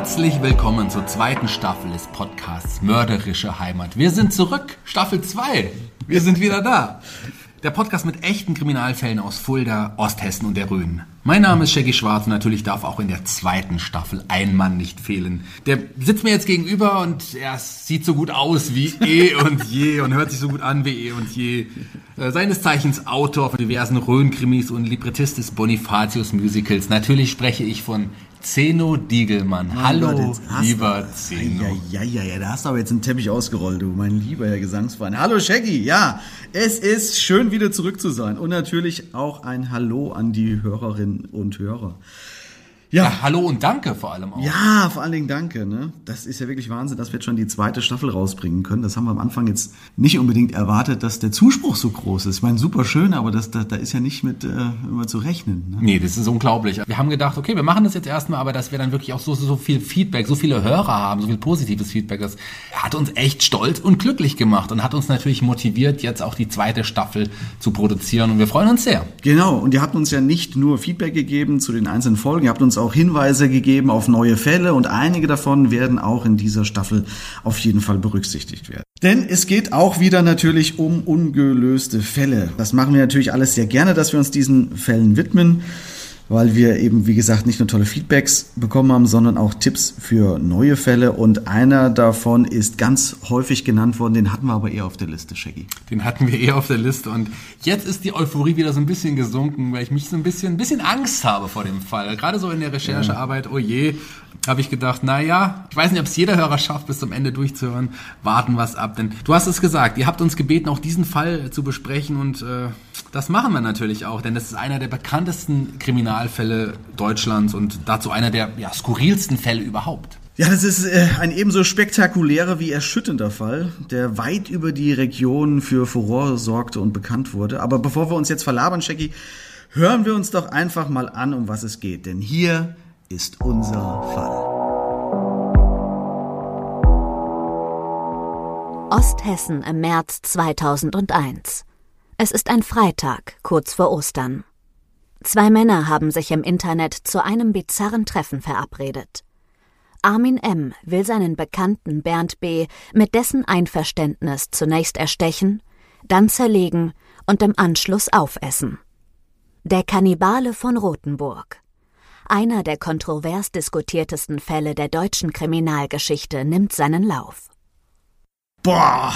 Herzlich willkommen zur zweiten Staffel des Podcasts Mörderische Heimat. Wir sind zurück, Staffel 2. Wir sind wieder da. Der Podcast mit echten Kriminalfällen aus Fulda, Osthessen und der Rhön. Mein Name ist Shaggy Schwarz und natürlich darf auch in der zweiten Staffel ein Mann nicht fehlen. Der sitzt mir jetzt gegenüber und er sieht so gut aus wie eh und je und hört sich so gut an wie eh und je. Äh, seines Zeichens Autor von diversen Rhön-Krimis und Librettist des Bonifatius-Musicals. Natürlich spreche ich von Zeno Diegelmann. Mein Hallo, Gott, lieber du- Zeno. Ja, ja, ja, ja, da hast du aber jetzt einen Teppich ausgerollt, du, mein lieber Herr Gesangsverein. Hallo Shaggy, ja, es ist schön wieder zurück zu sein und natürlich auch ein Hallo an die Hörerinnen und Hörer. Ja, hallo und danke vor allem auch. Ja, vor allen Dingen danke. Ne? Das ist ja wirklich Wahnsinn, dass wir jetzt schon die zweite Staffel rausbringen können. Das haben wir am Anfang jetzt nicht unbedingt erwartet, dass der Zuspruch so groß ist. Ich meine, super schön, aber das, da, da ist ja nicht mit äh, immer zu rechnen. Ne? Nee, das ist unglaublich. Wir haben gedacht, okay, wir machen das jetzt erstmal, aber dass wir dann wirklich auch so, so viel Feedback, so viele Hörer haben, so viel positives Feedback, das hat uns echt stolz und glücklich gemacht und hat uns natürlich motiviert, jetzt auch die zweite Staffel zu produzieren und wir freuen uns sehr. Genau, und ihr habt uns ja nicht nur Feedback gegeben zu den einzelnen Folgen, ihr habt uns auch Hinweise gegeben auf neue Fälle und einige davon werden auch in dieser Staffel auf jeden Fall berücksichtigt werden. Denn es geht auch wieder natürlich um ungelöste Fälle. Das machen wir natürlich alles sehr gerne, dass wir uns diesen Fällen widmen, weil wir eben, wie gesagt, nicht nur tolle Feedbacks bekommen haben, sondern auch Tipps für neue Fälle. Und einer davon ist ganz häufig genannt worden, den hatten wir aber eher auf der Liste, Shaggy. Den hatten wir eh auf der Liste und jetzt ist die Euphorie wieder so ein bisschen gesunken, weil ich mich so ein bisschen, ein bisschen Angst habe vor dem Fall. Gerade so in der Recherchearbeit, oh je, habe ich gedacht, na ja, ich weiß nicht, ob es jeder Hörer schafft, bis zum Ende durchzuhören. Warten was ab, denn du hast es gesagt, ihr habt uns gebeten, auch diesen Fall zu besprechen und äh, das machen wir natürlich auch, denn das ist einer der bekanntesten Kriminalfälle Deutschlands und dazu einer der ja, skurrilsten Fälle überhaupt. Ja, das ist äh, ein ebenso spektakulärer wie erschütternder Fall, der weit über die Region für Furore sorgte und bekannt wurde. Aber bevor wir uns jetzt verlabern, Shaggy, hören wir uns doch einfach mal an, um was es geht. Denn hier ist unser Fall. Osthessen im März 2001. Es ist ein Freitag, kurz vor Ostern. Zwei Männer haben sich im Internet zu einem bizarren Treffen verabredet. Armin M. will seinen Bekannten Bernd B. mit dessen Einverständnis zunächst erstechen, dann zerlegen und im Anschluss aufessen. Der Kannibale von Rothenburg. Einer der kontrovers diskutiertesten Fälle der deutschen Kriminalgeschichte nimmt seinen Lauf. Boah,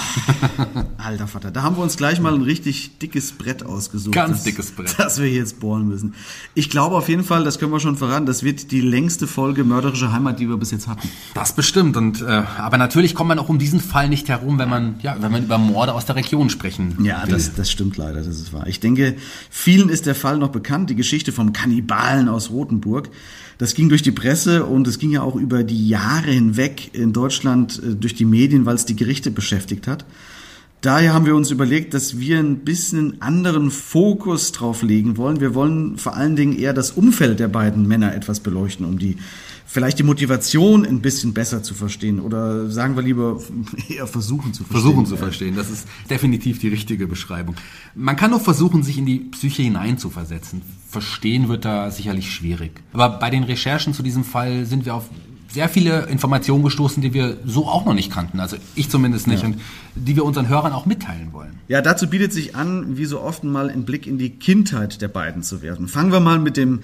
alter Vater, da haben wir uns gleich mal ein richtig dickes Brett ausgesucht. Ganz das, dickes Brett. Das wir jetzt bohren müssen. Ich glaube auf jeden Fall, das können wir schon verraten, das wird die längste Folge Mörderische Heimat, die wir bis jetzt hatten. Das bestimmt. Und äh, aber natürlich kommt man auch um diesen Fall nicht herum, wenn man ja, wenn man über Morde aus der Region sprechen Ja, will. das, das stimmt leider, das ist wahr. Ich denke, vielen ist der Fall noch bekannt, die Geschichte vom Kannibalen aus Rothenburg. Das ging durch die Presse und es ging ja auch über die Jahre hinweg in Deutschland äh, durch die Medien, weil es die Gerichte beschäftigt hat. Daher haben wir uns überlegt, dass wir ein bisschen anderen Fokus drauf legen wollen. Wir wollen vor allen Dingen eher das Umfeld der beiden Männer etwas beleuchten, um die vielleicht die Motivation ein bisschen besser zu verstehen oder sagen wir lieber eher versuchen zu verstehen. Versuchen zu verstehen. Das ist definitiv die richtige Beschreibung. Man kann auch versuchen, sich in die Psyche hineinzuversetzen. Verstehen wird da sicherlich schwierig. Aber bei den Recherchen zu diesem Fall sind wir auf sehr viele Informationen gestoßen, die wir so auch noch nicht kannten. Also ich zumindest nicht. Und die wir unseren Hörern auch mitteilen wollen. Ja, dazu bietet sich an, wie so oft mal einen Blick in die Kindheit der beiden zu werfen. Fangen wir mal mit dem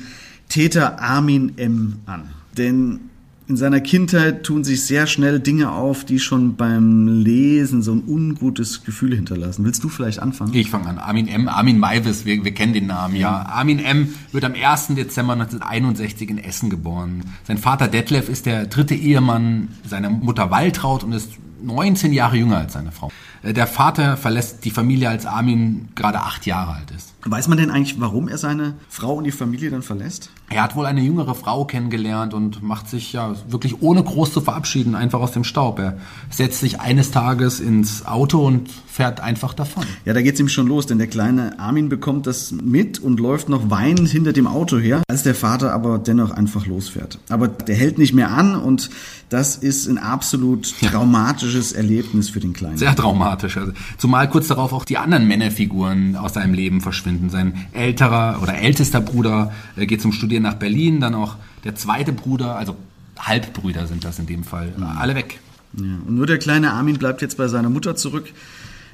Täter Armin M. an. Denn in seiner Kindheit tun sich sehr schnell Dinge auf, die schon beim Lesen so ein ungutes Gefühl hinterlassen. Willst du vielleicht anfangen? Ich fange an. Armin M., Armin Maivis, wir, wir kennen den Namen, ja. Armin M. wird am 1. Dezember 1961 in Essen geboren. Sein Vater Detlef ist der dritte Ehemann seiner Mutter Waltraud und ist 19 Jahre jünger als seine Frau. Äh, Der Vater verlässt die Familie, als Armin gerade acht Jahre alt ist. Weiß man denn eigentlich, warum er seine Frau und die Familie dann verlässt? Er hat wohl eine jüngere Frau kennengelernt und macht sich ja wirklich ohne groß zu verabschieden einfach aus dem Staub. Er setzt sich eines Tages ins Auto und fährt einfach davon. Ja, da geht's ihm schon los, denn der kleine Armin bekommt das mit und läuft noch weinend hinter dem Auto her, als der Vater aber dennoch einfach losfährt. Aber der hält nicht mehr an und das ist ein absolut traumatisches Erlebnis für den Kleinen. Sehr traumatisch. Also, zumal kurz darauf auch die anderen Männerfiguren aus seinem Leben verschwinden. Sein älterer oder ältester Bruder äh, geht zum Studieren nach Berlin, dann auch der zweite Bruder, also Halbbrüder sind das in dem Fall, alle weg. Ja, und nur der kleine Armin bleibt jetzt bei seiner Mutter zurück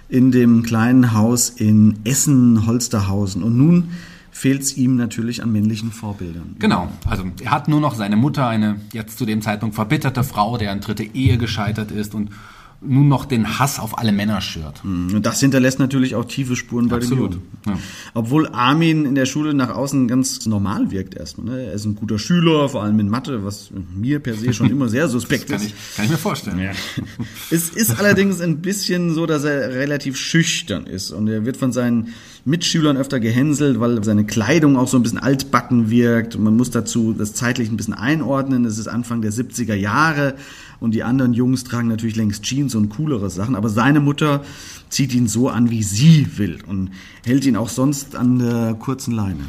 in dem kleinen Haus in Essen-Holsterhausen. Und nun fehlt es ihm natürlich an männlichen Vorbildern. Genau, also er hat nur noch seine Mutter, eine jetzt zu dem Zeitpunkt verbitterte Frau, deren dritte Ehe gescheitert ist und nun noch den Hass auf alle Männer schürt. Und das hinterlässt natürlich auch tiefe Spuren bei Absolut, dem Jungen. ja. Obwohl Armin in der Schule nach außen ganz normal wirkt erstmal. Ne? Er ist ein guter Schüler, vor allem in Mathe, was mir per se schon immer sehr suspekt Kann ist. ich, kann ich mir vorstellen. Es ist allerdings ein bisschen so, dass er relativ schüchtern ist und er wird von seinen Mitschülern öfter gehänselt, weil seine Kleidung auch so ein bisschen altbacken wirkt und man muss dazu das zeitlich ein bisschen einordnen. Es ist Anfang der 70er Jahre und die anderen Jungs tragen natürlich längst Jeans und coolere Sachen, aber seine Mutter zieht ihn so an, wie sie will und hält ihn auch sonst an der kurzen Leine.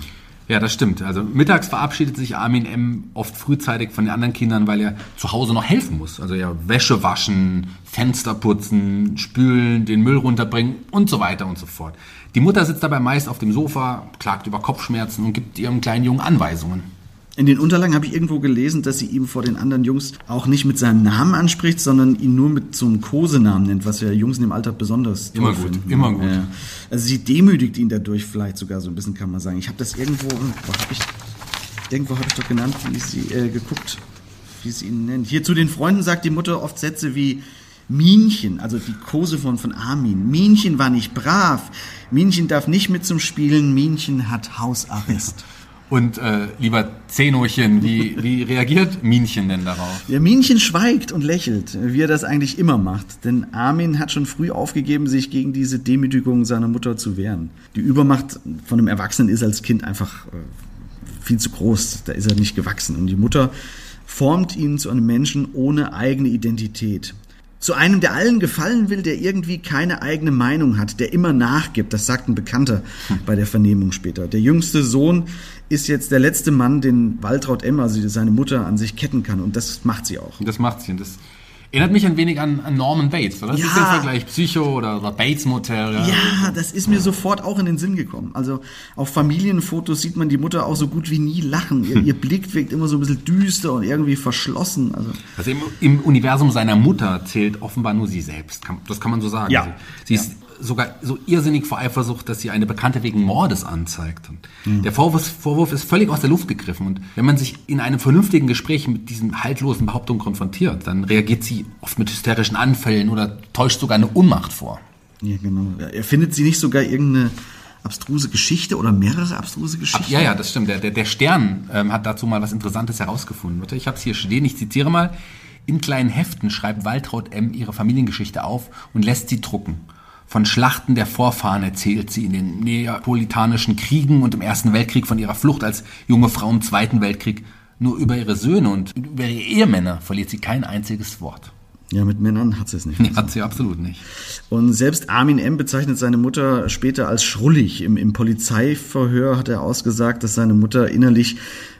Ja, das stimmt. Also mittags verabschiedet sich Armin M. oft frühzeitig von den anderen Kindern, weil er zu Hause noch helfen muss. Also ja, Wäsche waschen, Fenster putzen, spülen, den Müll runterbringen und so weiter und so fort. Die Mutter sitzt dabei meist auf dem Sofa, klagt über Kopfschmerzen und gibt ihrem kleinen Jungen Anweisungen. In den Unterlagen habe ich irgendwo gelesen, dass sie ihm vor den anderen Jungs auch nicht mit seinem Namen anspricht, sondern ihn nur mit so einem Kosenamen nennt, was ja Jungs in dem Alter besonders Immer gut, finden. immer gut. Ja. Also sie demütigt ihn dadurch vielleicht sogar so ein bisschen, kann man sagen. Ich habe das irgendwo, wo hab ich, irgendwo habe ich doch genannt, wie sie äh, geguckt, wie sie ihn nennt. Hier zu den Freunden sagt die Mutter oft Sätze wie Minchen, also die Kose von, von Armin. Minchen war nicht brav. Minchen darf nicht mit zum Spielen. Minchen hat Hausarrest. Und äh, lieber Zenochen, wie, wie reagiert Minchen denn darauf? Ja, Minchen schweigt und lächelt, wie er das eigentlich immer macht. Denn Armin hat schon früh aufgegeben, sich gegen diese Demütigung seiner Mutter zu wehren. Die Übermacht von einem Erwachsenen ist als Kind einfach äh, viel zu groß. Da ist er nicht gewachsen. Und die Mutter formt ihn zu einem Menschen ohne eigene Identität. Zu einem, der allen gefallen will, der irgendwie keine eigene Meinung hat, der immer nachgibt. Das sagt ein Bekannter bei der Vernehmung später. Der jüngste Sohn ist jetzt der letzte Mann, den Waltraud Emma, also seine Mutter, an sich ketten kann. Und das macht sie auch. Das macht sie. Und das erinnert mich ein wenig an, an Norman Bates, oder? Das Ja. ist der Vergleich Psycho oder, oder Bates Motel. Ja. Ja, das ist mir sofort auch in den Sinn gekommen. Also auf Familienfotos sieht man die Mutter auch so gut wie nie lachen. Ihr, ihr Blick wirkt immer so ein bisschen düster und irgendwie verschlossen. Also Also im, im Universum seiner Mutter zählt offenbar nur sie selbst. Das kann man so sagen. Ja. Sie, sie ist sogar so irrsinnig vor Eifersucht, dass sie eine Bekannte wegen Mordes anzeigt. Und mhm. Der Vorwurf, Vorwurf ist völlig aus der Luft gegriffen. Und wenn man sich in einem vernünftigen Gespräch mit diesen haltlosen Behauptungen konfrontiert, dann reagiert sie oft mit hysterischen Anfällen oder täuscht sogar eine Unmacht vor. Ja, genau. Er findet sie nicht sogar irgendeine abstruse Geschichte oder mehrere abstruse Geschichten? Ab, ja, ja, das stimmt. Der, der, der Stern ähm, hat dazu mal was Interessantes herausgefunden. Ich habe es hier stehen, ich zitiere mal. In kleinen Heften schreibt Waltraud M. ihre Familiengeschichte auf und lässt sie drucken. Von Schlachten der Vorfahren erzählt sie in den neapolitanischen Kriegen und im Ersten Weltkrieg von ihrer Flucht als junge Frau im Zweiten Weltkrieg. Nur über ihre Söhne und über ihre Ehemänner verliert sie kein einziges Wort. Ja, mit Männern hat sie es nicht. Nee, hat sie absolut nicht. Und selbst Armin M. bezeichnet seine Mutter später als schrullig. Im, Im Polizeiverhör hat er ausgesagt, dass seine Mutter innerlich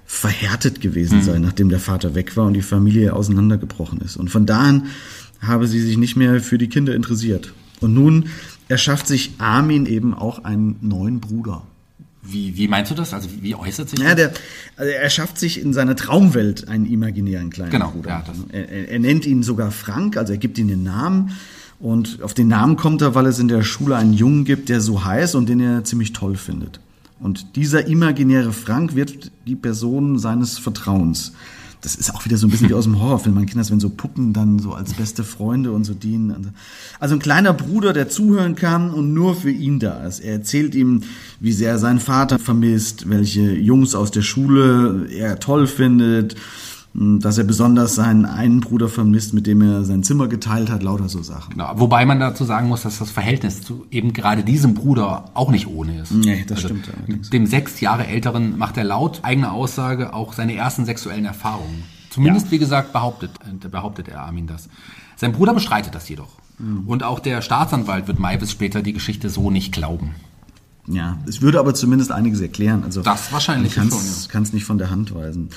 verhärtet gewesen mhm. sei, nachdem der Vater weg war und die Familie auseinandergebrochen ist. Und von da an habe sie sich nicht mehr für die Kinder interessiert. Und nun erschafft sich Armin eben auch einen neuen Bruder. Wie, wie meinst du das? Also wie, äußert sich ja, das? Der, also er schafft sich in seiner Traumwelt einen imaginären kleinen genau, Bruder. Ja, er, er, er nennt ihn sogar Frank, also er gibt ihm den Namen. Und auf den Namen kommt er, weil es in der Schule einen Jungen gibt, der so heißt und den er ziemlich toll findet. Und dieser imaginäre Frank wird die Person seines Vertrauens das ist auch wieder so ein bisschen wie aus dem Horrorfilm. Man kennt das, wenn so Puppen dann so als beste Freunde und so dienen. Also ein kleiner Bruder, der zuhören kann und nur für ihn da ist. Er erzählt ihm, wie sehr er seinen Vater vermisst, welche Jungs aus der Schule er toll findet, dass er besonders seinen einen Bruder vermisst, mit dem er sein Zimmer geteilt hat, lauter so Sachen. Genau, wobei man dazu sagen muss, dass das Verhältnis zu eben gerade diesem Bruder auch nicht ohne ist. Nee, das also stimmt. Allerdings. Dem sechs Jahre älteren macht er laut eigener Aussage auch seine ersten sexuellen Erfahrungen. Zumindest, ja. wie gesagt, behauptet, äh, behauptet er Armin das. Sein Bruder bestreitet das jedoch. Mhm. Und auch der Staatsanwalt wird Maivis später die Geschichte so nicht glauben. Ja, es würde aber zumindest einiges erklären. Also das wahrscheinlich schon. Kann es nicht von der Hand weisen.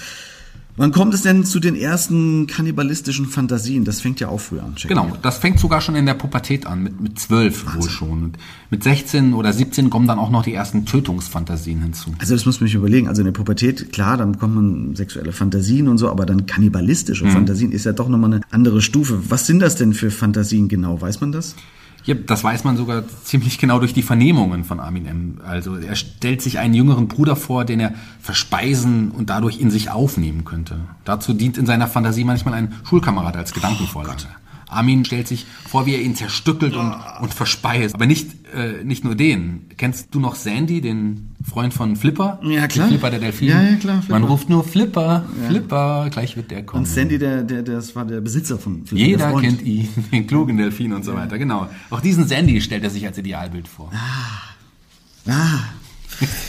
Wann kommt es denn zu den ersten kannibalistischen Fantasien? Das fängt ja auch früh an. Genau, das fängt sogar schon in der Pubertät an, mit, mit 12 wohl schon. Und mit 16 oder 17 kommen dann auch noch die ersten Tötungsfantasien hinzu. Also das muss man sich überlegen. Also in der Pubertät, klar, dann bekommen sexuelle Fantasien und so, aber dann kannibalistische mhm. Fantasien ist ja doch nochmal eine andere Stufe. Was sind das denn für Fantasien genau? Weiß man das? Ja, das weiß man sogar ziemlich genau durch die Vernehmungen von Armin M. Also er stellt sich einen jüngeren Bruder vor, den er verspeisen und dadurch in sich aufnehmen könnte. Dazu dient in seiner Fantasie manchmal ein Schulkamerad als Gedankenvorlage. Oh Armin stellt sich vor, wie er ihn zerstückelt und, und verspeist. Aber nicht, äh, nicht nur den. Kennst du noch Sandy, den Freund von Flipper? Ja, klar. Flipper, der Delfin. Ja, ja, klar. Flipper. Man ruft nur Flipper, ja. Flipper, gleich wird der kommen. Und Sandy, der, der, das war der Besitzer von Flipper. Jeder kennt ihn, den klugen Delfin und so weiter, genau. Auch diesen Sandy stellt er sich als Idealbild vor. Ah. Ah.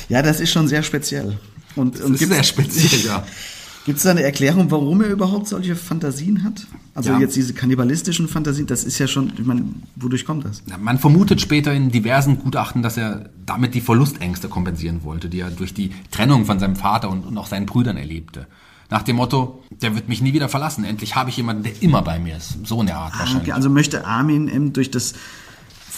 Ja, das ist schon sehr speziell. Und, das und ist sehr speziell, ja. Gibt es da eine Erklärung, warum er überhaupt solche Fantasien hat? Also ja. jetzt diese kannibalistischen Fantasien, das ist ja schon, ich meine, wodurch kommt das? Man vermutet später in diversen Gutachten, dass er damit die Verlustängste kompensieren wollte, die er durch die Trennung von seinem Vater und, und auch seinen Brüdern erlebte. Nach dem Motto, der wird mich nie wieder verlassen. Endlich habe ich jemanden, der immer bei mir ist. So in der Art ah, wahrscheinlich. Okay. Also möchte Armin durch das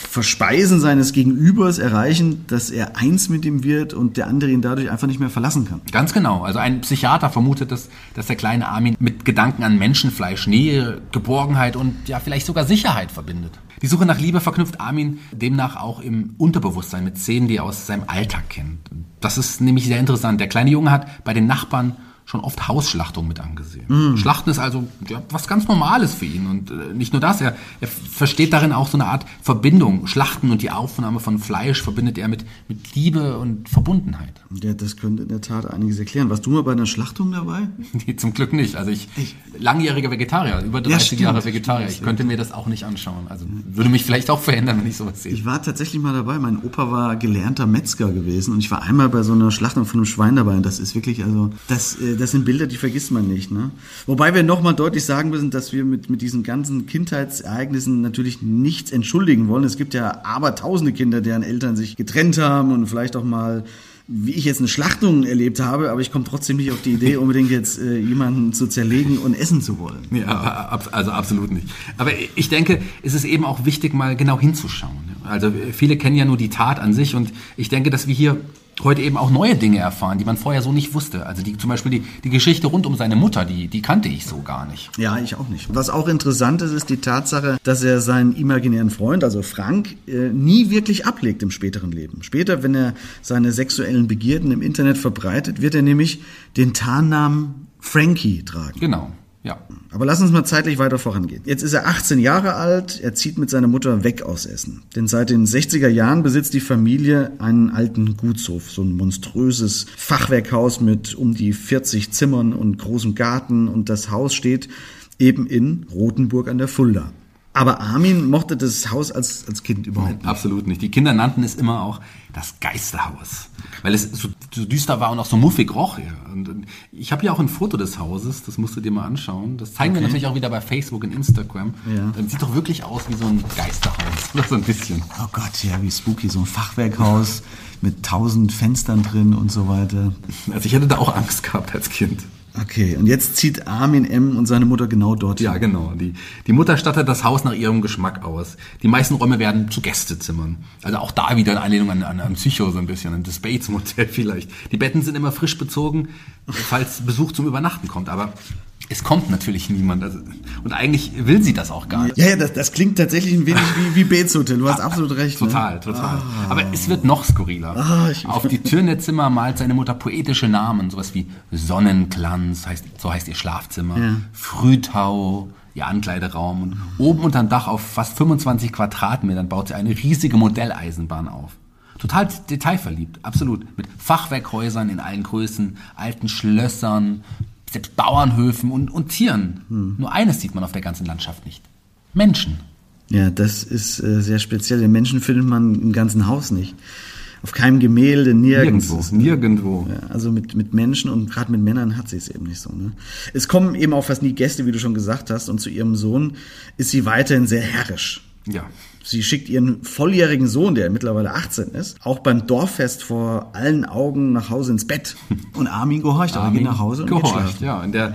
Verspeisen seines Gegenübers erreichen, dass er eins mit ihm wird und der andere ihn dadurch einfach nicht mehr verlassen kann. Ganz genau. Also ein Psychiater vermutet, dass, dass der kleine Armin mit Gedanken an Menschenfleisch Nähe, Geborgenheit und ja vielleicht sogar Sicherheit verbindet. Die Suche nach Liebe verknüpft Armin demnach auch im Unterbewusstsein mit Szenen, die er aus seinem Alltag kennt. Das ist nämlich sehr interessant. Der kleine Junge hat bei den Nachbarn schon oft Hausschlachtung mit angesehen. Mm. Schlachten ist also ja, was ganz Normales für ihn. Und äh, nicht nur das, er, er versteht darin auch so eine Art Verbindung. Schlachten und die Aufnahme von Fleisch verbindet er mit, mit Liebe und Verbundenheit. Ja, das könnte in der Tat einiges erklären. Warst du mal bei einer Schlachtung dabei? Nee, zum Glück nicht. Also ich, ich langjähriger Vegetarier, über 30 ja, Jahre Vegetarier. Ich könnte mir das auch nicht anschauen. Also würde mich vielleicht auch verändern, wenn ich sowas sehe. Ich war tatsächlich mal dabei. Mein Opa war gelernter Metzger gewesen und ich war einmal bei so einer Schlachtung von einem Schwein dabei. Und das ist wirklich, also, das, äh, das sind Bilder, die vergisst man nicht. Ne? Wobei wir nochmal deutlich sagen müssen, dass wir mit, mit diesen ganzen Kindheitsereignissen natürlich nichts entschuldigen wollen. Es gibt ja abertausende Kinder, deren Eltern sich getrennt haben und vielleicht auch mal wie ich jetzt eine Schlachtung erlebt habe, aber ich komme trotzdem nicht auf die Idee, unbedingt jetzt äh, jemanden zu zerlegen und essen zu wollen. Ja, also absolut nicht. Aber ich denke, es ist eben auch wichtig, mal genau hinzuschauen. Also viele kennen ja nur die Tat an sich und ich denke, dass wir hier heute eben auch neue Dinge erfahren, die man vorher so nicht wusste. Also die, zum Beispiel die, die Geschichte rund um seine Mutter, die, die kannte ich so gar nicht. Ja, ich auch nicht. Was auch interessant ist, ist die Tatsache, dass er seinen imaginären Freund, also Frank, äh, nie wirklich ablegt im späteren Leben. Später, wenn er seine sexuellen Begierden im Internet verbreitet, wird er nämlich den Tarnnamen Frankie tragen. Genau. Ja. Aber lass uns mal zeitlich weiter vorangehen. Jetzt ist er 18 Jahre alt, er zieht mit seiner Mutter weg aus Essen. Denn seit den 60er Jahren besitzt die Familie einen alten Gutshof, so ein monströses Fachwerkhaus mit um die 40 Zimmern und großem Garten und das Haus steht eben in Rothenburg an der Fulda. Aber Armin mochte das Haus als, als Kind überhaupt nicht. Absolut nicht. Die Kinder nannten es immer auch das Geisterhaus, weil es so, so düster war und auch so muffig roch. Ja. Und ich habe hier auch ein Foto des Hauses, das musst du dir mal anschauen. Das zeigen wir natürlich auch wieder bei Facebook und Instagram. Ja. Das sieht doch wirklich aus wie so ein Geisterhaus, oder so ein bisschen. Oh Gott, ja, wie spooky, so ein Fachwerkhaus mit tausend Fenstern drin und so weiter. Also ich hätte da auch Angst gehabt als Kind. Okay, und jetzt zieht Armin M. und seine Mutter genau dort. Ja, genau. Die, die Mutter stattet das Haus nach ihrem Geschmack aus. Die meisten Räume werden zu Gästezimmern. Also auch da wieder eine Anlehnung an, an, an Psycho so ein bisschen, an das Bates-Motel vielleicht. Die Betten sind immer frisch bezogen, falls Besuch zum Übernachten kommt. Aber es kommt natürlich niemand. Also, und eigentlich will sie das auch gar nicht. Ja, ja, das, das klingt tatsächlich ein wenig wie, wie Bates Hotel. Du hast absolut recht. ne? Total, total. Aber es wird noch skurriler. Ah, ich- Auf die Türen der Zimmer malt seine Mutter poetische Namen, sowas wie Sonnenglanz, heißt, so heißt ihr Schlafzimmer, Ja. Frühtau, ihr Ankleideraum. Und oben unterm Dach auf fast 25 Quadratmetern baut sie eine riesige Modelleisenbahn auf. Total detailverliebt, absolut. Mit Fachwerkhäusern in allen Größen, alten Schlössern, selbst Bauernhöfen und, und Tieren. Hm. Nur eines sieht man auf der ganzen Landschaft nicht. Menschen. Ja, das ist äh, sehr speziell. Den Menschen findet man im ganzen Haus nicht. Auf keinem Gemälde, nirgends. Nirgendwo, nirgendwo. Ja, also mit, mit Menschen und gerade mit Männern hat sie es eben nicht so. Ne? Es kommen eben auch fast nie Gäste, wie du schon gesagt hast. Und zu ihrem Sohn ist sie weiterhin sehr herrisch. Ja. Sie schickt ihren volljährigen Sohn, der mittlerweile 18 ist, auch beim Dorffest vor allen Augen nach Hause ins Bett. Und Armin gehorcht, aber geht nach Hause und geht gehorcht, schlafen. ja. Und der,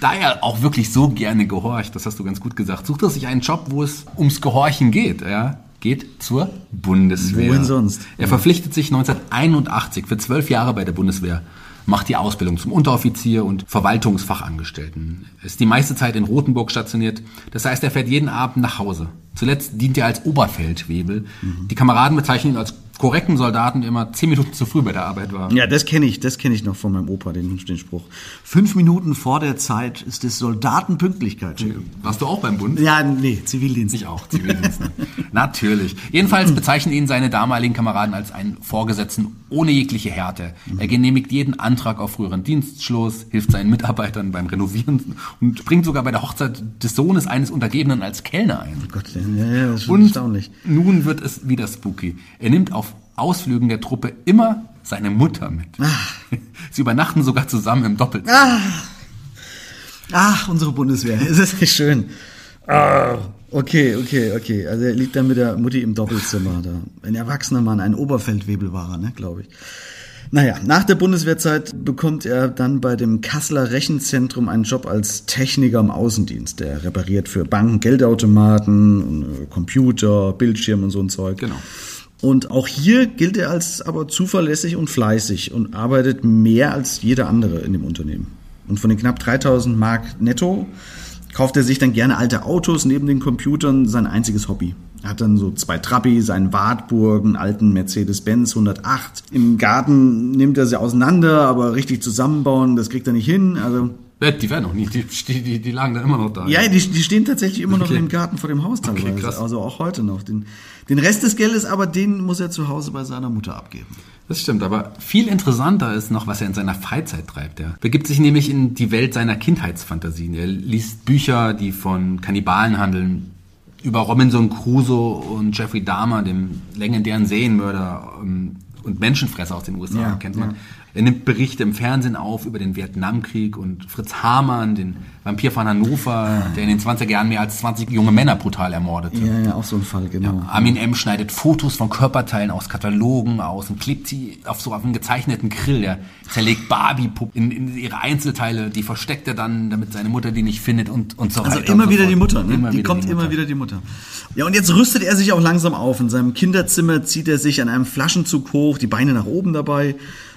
da er auch wirklich so gerne gehorcht, das hast du ganz gut gesagt, sucht er sich einen Job, wo es ums Gehorchen geht. Er geht zur Bundeswehr. Wohin sonst? Er verpflichtet sich 1981 für zwölf Jahre bei der Bundeswehr, macht die Ausbildung zum Unteroffizier und Verwaltungsfachangestellten. Ist die meiste Zeit in Rothenburg stationiert. Das heißt, er fährt jeden Abend nach Hause. Zuletzt dient er als Oberfeldwebel. Mhm. Die Kameraden bezeichnen ihn als korrekten Soldaten, immer zehn Minuten zu früh bei der Arbeit war. Ja, das kenne ich, das kenne ich noch von meinem Opa, den, den Spruch. Fünf Minuten vor der Zeit ist es Soldatenpünktlichkeit. Warst du auch beim Bund? Ja, nee, Zivildienst. Ich auch, Zivildienst. ne? Natürlich. Jedenfalls bezeichnen ihn seine damaligen Kameraden als einen Vorgesetzten ohne jegliche Härte. Er genehmigt jeden Antrag auf früheren Dienstschluss, hilft seinen Mitarbeitern beim Renovieren und bringt sogar bei der Hochzeit des Sohnes eines Untergebenen als Kellner ein. Gott, ja, ja, das ist Und erstaunlich. nun wird es wieder spooky. Er nimmt auf Ausflügen der Truppe immer seine Mutter mit. Ah. Sie übernachten sogar zusammen im Doppelzimmer. Ach, unsere Bundeswehr. Ist das nicht schön? Ah, okay, okay, okay. Also er liegt dann mit der Mutti im Doppelzimmer da. Ein erwachsener Mann, ein Oberfeldwebel war er, ne, glaube ich. Naja, nach der Bundeswehrzeit bekommt er dann bei dem Kasseler Rechenzentrum einen Job als Techniker im Außendienst. Der repariert für Banken Geldautomaten, äh, Computer, Bildschirm und so ein Zeug. Genau. Und auch hier gilt er als aber zuverlässig und fleißig und arbeitet mehr als jeder andere in dem Unternehmen. Und von den knapp 3000 Mark netto kauft er sich dann gerne alte Autos neben den Computern, sein einziges Hobby. Er hat dann so zwei Trabi, seinen Wartburg, einen alten Mercedes-Benz 108. Im Garten nimmt er sie auseinander, aber richtig zusammenbauen, das kriegt er nicht hin. Also Die werden noch nie, die, die, die, lagen dann immer noch da. ja, die, die stehen tatsächlich immer noch Okay. im Garten vor dem Haus teilweise. krass. also auch heute noch. Den, den Rest des Geldes aber, den muss er zu Hause bei seiner Mutter abgeben. Das stimmt, aber viel interessanter ist noch, was er in seiner Freizeit treibt. Er begibt sich nämlich in die Welt seiner Kindheitsfantasien. Er liest Bücher, die von Kannibalen handeln, über Robinson Crusoe und Jeffrey Dahmer, dem legendären Serienmörder ähm, und Menschenfresser aus den USA, Ja, kennt man. ja. Er nimmt Berichte im Fernsehen auf über den Vietnamkrieg und Fritz Hamann, den Vampir von Hannover, der in den 20er Jahren mehr als 20 junge Männer brutal ermordete. Ja, ja, auch so ein Fall, genau. Armin M. schneidet Fotos von Körperteilen aus Katalogen aus und klebt sie auf so auf einen gezeichneten Grill. Er zerlegt barbie in, in ihre Einzelteile, die versteckt er dann, damit seine Mutter die nicht findet und, und so Also weiter. immer und so wieder fort. die Mutter, ne? Immer die kommt die immer wieder die Mutter. Ja, und jetzt rüstet er sich auch langsam auf. In seinem Kinderzimmer zieht er sich an einem Flaschenzug hoch, die Beine nach oben dabei.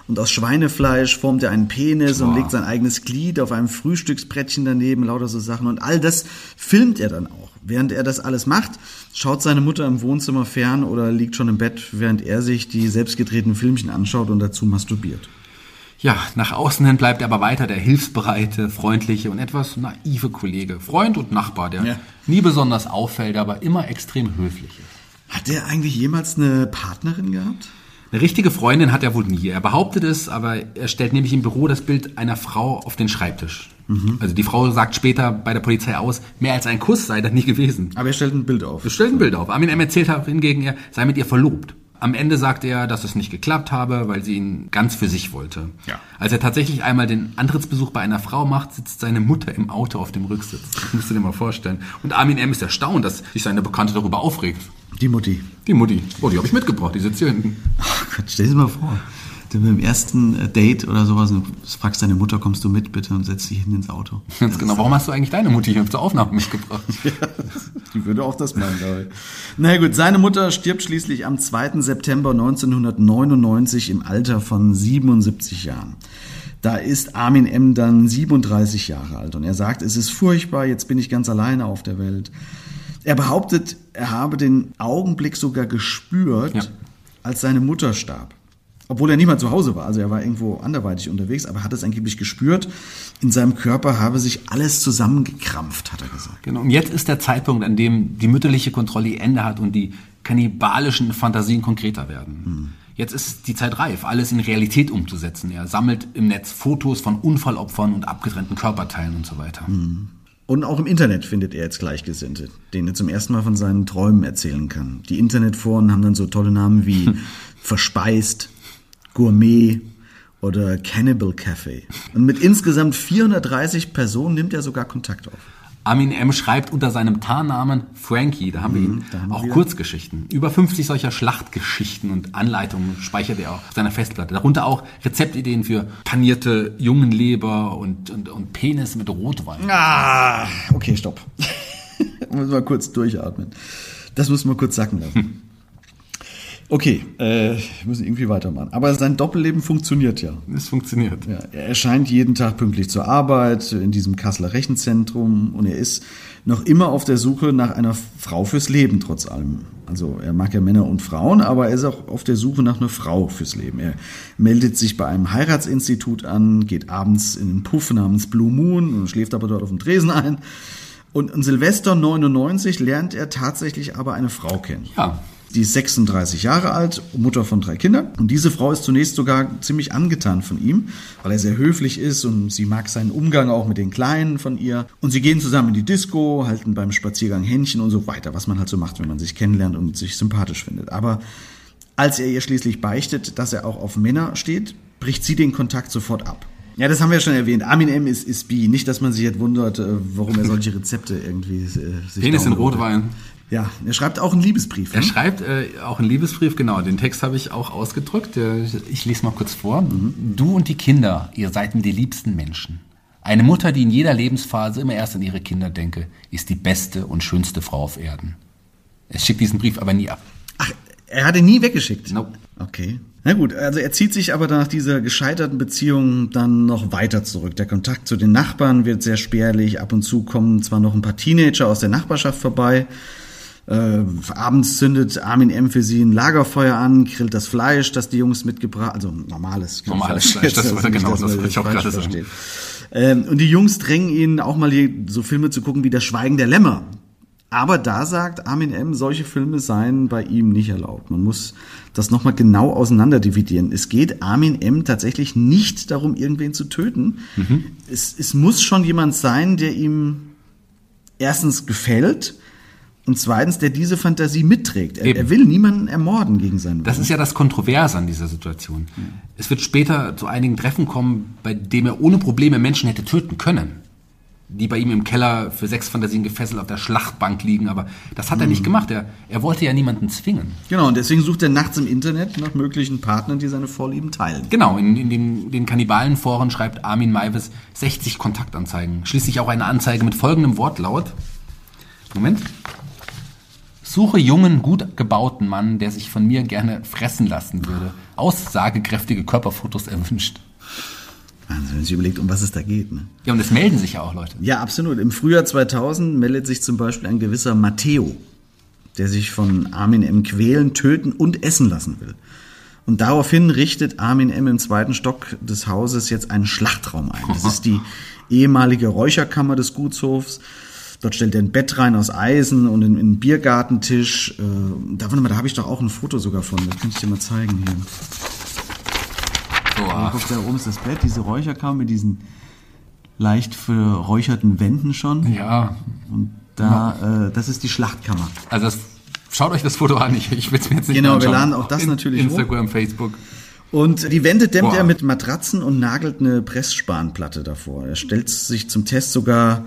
Und aus Schweinefleisch formt er einen Penis und Boah. legt sein eigenes Glied auf einem Frühstücksbrettchen daneben, lauter so Sachen. Und all das filmt er dann auch. Während er das alles macht, schaut seine Mutter im Wohnzimmer fern oder liegt schon im Bett, während er sich die selbstgedrehten Filmchen anschaut und dazu masturbiert. Ja, nach außen hin bleibt er aber weiter der hilfsbereite, freundliche und etwas naive Kollege. Freund und Nachbar, der Ja. nie besonders auffällt, aber immer extrem höflich ist. Hat er eigentlich jemals eine Partnerin gehabt? Eine richtige Freundin hat er wohl nie. Er behauptet es, aber er stellt nämlich im Büro das Bild einer Frau auf den Schreibtisch. Also die Frau sagt später bei der Polizei aus, mehr als ein Kuss sei das nie gewesen. Aber er stellt ein Bild auf. Wir stellen ein Bild auf. Armin M. erzählt hingegen, er sei mit ihr verlobt. Am Ende sagt er, dass es nicht geklappt habe, weil sie ihn ganz für sich wollte. Ja. Als er tatsächlich einmal den Antrittsbesuch bei einer Frau macht, sitzt seine Mutter im Auto auf dem Rücksitz. Das musst du dir mal vorstellen. Und Armin M. ist erstaunt, dass sich seine Bekannte darüber aufregt. Die Mutti. Die Mutti. Oh, die habe ich mitgebracht. Die sitzt hier hinten. Oh Gott, stell dir mal vor. Du beim ersten äh, Date oder sowas und fragst deine Mutter, kommst du mit bitte und setzt dich hinten ins Auto. Ganz genau. Warum hast du eigentlich deine Mutti hier zur Aufnahme mitgebracht? Die würde auch das meinen, glaube ich. Na gut, seine Mutter stirbt schließlich am 2. September 1999 im Alter von 77 Jahren. Da ist Armin M. dann 37 Jahre alt und er sagt, es ist furchtbar, jetzt bin ich ganz alleine auf der Welt. Er behauptet, er habe den Augenblick sogar gespürt, Ja. als seine Mutter starb. Obwohl er nicht mal zu Hause war, also er war irgendwo anderweitig unterwegs, aber hat es angeblich gespürt. In seinem Körper habe sich alles zusammengekrampft, hat er gesagt. Genau. Und jetzt ist der Zeitpunkt, an dem die mütterliche Kontrolle ihr Ende hat und die kannibalischen Fantasien konkreter werden. Jetzt ist die Zeit reif, alles in Realität umzusetzen. Er sammelt im Netz Fotos von Unfallopfern und abgetrennten Körperteilen und so weiter. Und auch im Internet findet er jetzt Gleichgesinnte, denen er zum ersten Mal von seinen Träumen erzählen kann. Die Internetforen haben dann so tolle Namen wie Verspeist, Gourmet oder Cannibal Café. Und mit insgesamt 430 Personen nimmt er sogar Kontakt auf. Armin M. schreibt unter seinem Tarnnamen Frankie, da haben wir ihn, da haben wir auch wieder. Kurzgeschichten. Über 50 solcher Schlachtgeschichten und Anleitungen speichert er auf seiner Festplatte. Darunter auch Rezeptideen für panierte Jungenleber und, und, und Penis mit Rotwein. Ah, okay, stopp. muss mal kurz durchatmen. Das muss man kurz sacken lassen. Okay, äh, wir müssen irgendwie weitermachen. Aber sein Doppelleben funktioniert ja. Es funktioniert. Ja, er erscheint jeden Tag pünktlich zur Arbeit in diesem Kasseler Rechenzentrum und er ist noch immer auf der Suche nach einer Frau fürs Leben, trotz allem. Also er mag ja Männer und Frauen, aber er ist auch auf der Suche nach einer Frau fürs Leben. Er meldet sich bei einem Heiratsinstitut an, geht abends in einen Puff namens Blue Moon und schläft aber dort auf dem Tresen ein. Und in Silvester 99 lernt er tatsächlich aber eine Frau kennen. Ja. Die ist 36 Jahre alt, Mutter von drei Kindern. Und diese Frau ist zunächst sogar ziemlich angetan von ihm, weil er sehr höflich ist und sie mag seinen Umgang auch mit den Kleinen von ihr. Und sie gehen zusammen in die Disco, halten beim Spaziergang Händchen und so weiter, was man halt so macht, wenn man sich kennenlernt und sich sympathisch findet. Aber als er ihr schließlich beichtet, dass er auch auf Männer steht, bricht sie den Kontakt sofort ab. Ja, das haben wir ja schon erwähnt. Armin M. ist, ist bi. Nicht, dass man sich jetzt wundert, äh, warum er solche Rezepte irgendwie äh, sich Penis in. Rotwein. Ja, er schreibt auch einen Liebesbrief. Er ne? schreibt äh, auch einen Liebesbrief, genau. Den Text habe ich auch ausgedrückt. Ich lese mal kurz vor. Du und die Kinder, ihr seid mir die liebsten Menschen. Eine Mutter, die in jeder Lebensphase immer erst an ihre Kinder denke, ist die beste und schönste Frau auf Erden. Es schickt diesen Brief aber nie ab. Ach, er hat ihn nie weggeschickt. Nope. Okay. Na gut, also er zieht sich aber nach dieser gescheiterten Beziehung dann noch weiter zurück. Der Kontakt zu den Nachbarn wird sehr spärlich. Ab und zu kommen zwar noch ein paar Teenager aus der Nachbarschaft vorbei. Äh, abends zündet Armin M. für sie ein Lagerfeuer an, grillt das Fleisch, das die Jungs mitgebracht, also normales Normales Fleisch, das Jetzt, wollte nicht, genau, das wollte ich auch gerade sagen. Ähm, und die Jungs drängen ihn auch mal hier so Filme zu gucken wie Das Schweigen der Lämmer. Aber da sagt Armin M., solche Filme seien bei ihm nicht erlaubt. Man muss das nochmal genau auseinanderdividieren. Es geht Armin M. tatsächlich nicht darum, irgendwen zu töten. Es, es muss schon jemand sein, der ihm erstens gefällt Und zweitens, der diese Fantasie mitträgt. Er, er will niemanden ermorden gegen seinen Das ist ja das Kontroverse an dieser Situation. Es wird später zu einigen Treffen kommen, bei dem er ohne Probleme Menschen hätte töten können. Die bei ihm im Keller für Sexfantasien gefesselt auf der Schlachtbank liegen, aber das hat er nicht gemacht. Er, er wollte ja niemanden zwingen. Genau, und deswegen sucht er nachts im Internet nach möglichen Partnern, die seine Vorlieben teilen. Genau, in, in den, den Kannibalenforen schreibt Armin Maivis 60 Kontaktanzeigen. Schließlich auch eine Anzeige mit folgendem Wortlaut. Moment. Suche jungen, gut gebauten Mann, der sich von mir gerne fressen lassen würde. Aussagekräftige Körperfotos erwünscht. Wahnsinn, wenn man sich überlegt, um was es da geht. Ne? Ja, und es melden sich ja auch Leute. Ja, absolut. Im Frühjahr 2000 meldet sich zum Beispiel ein gewisser Matteo, der sich von Armin M. quälen, töten und essen lassen will. Und daraufhin richtet Armin M. im zweiten Stock des Hauses jetzt einen Schlachtraum ein. Das ist die ehemalige Räucherkammer des Gutshofs. Dort stellt er ein Bett rein aus Eisen und einen, einen Biergartentisch. Äh, da, mal, da habe ich doch auch ein Foto sogar von. Das kann ich dir mal zeigen hier. So, ah, Guck, da oben ist das Bett, diese Räucherkammer mit diesen leicht verräucherten Wänden schon. ja, Und da, äh, das ist die Schlachtkammer. also das, schaut euch das Foto an. Ich, ich will es mir jetzt nicht Genau, wir laden auch das In, natürlich hoch. Instagram, Facebook. Und die Wände dämmt Boah. er mit Matratzen und nagelt eine Pressspanplatte davor. Er stellt sich zum Test sogar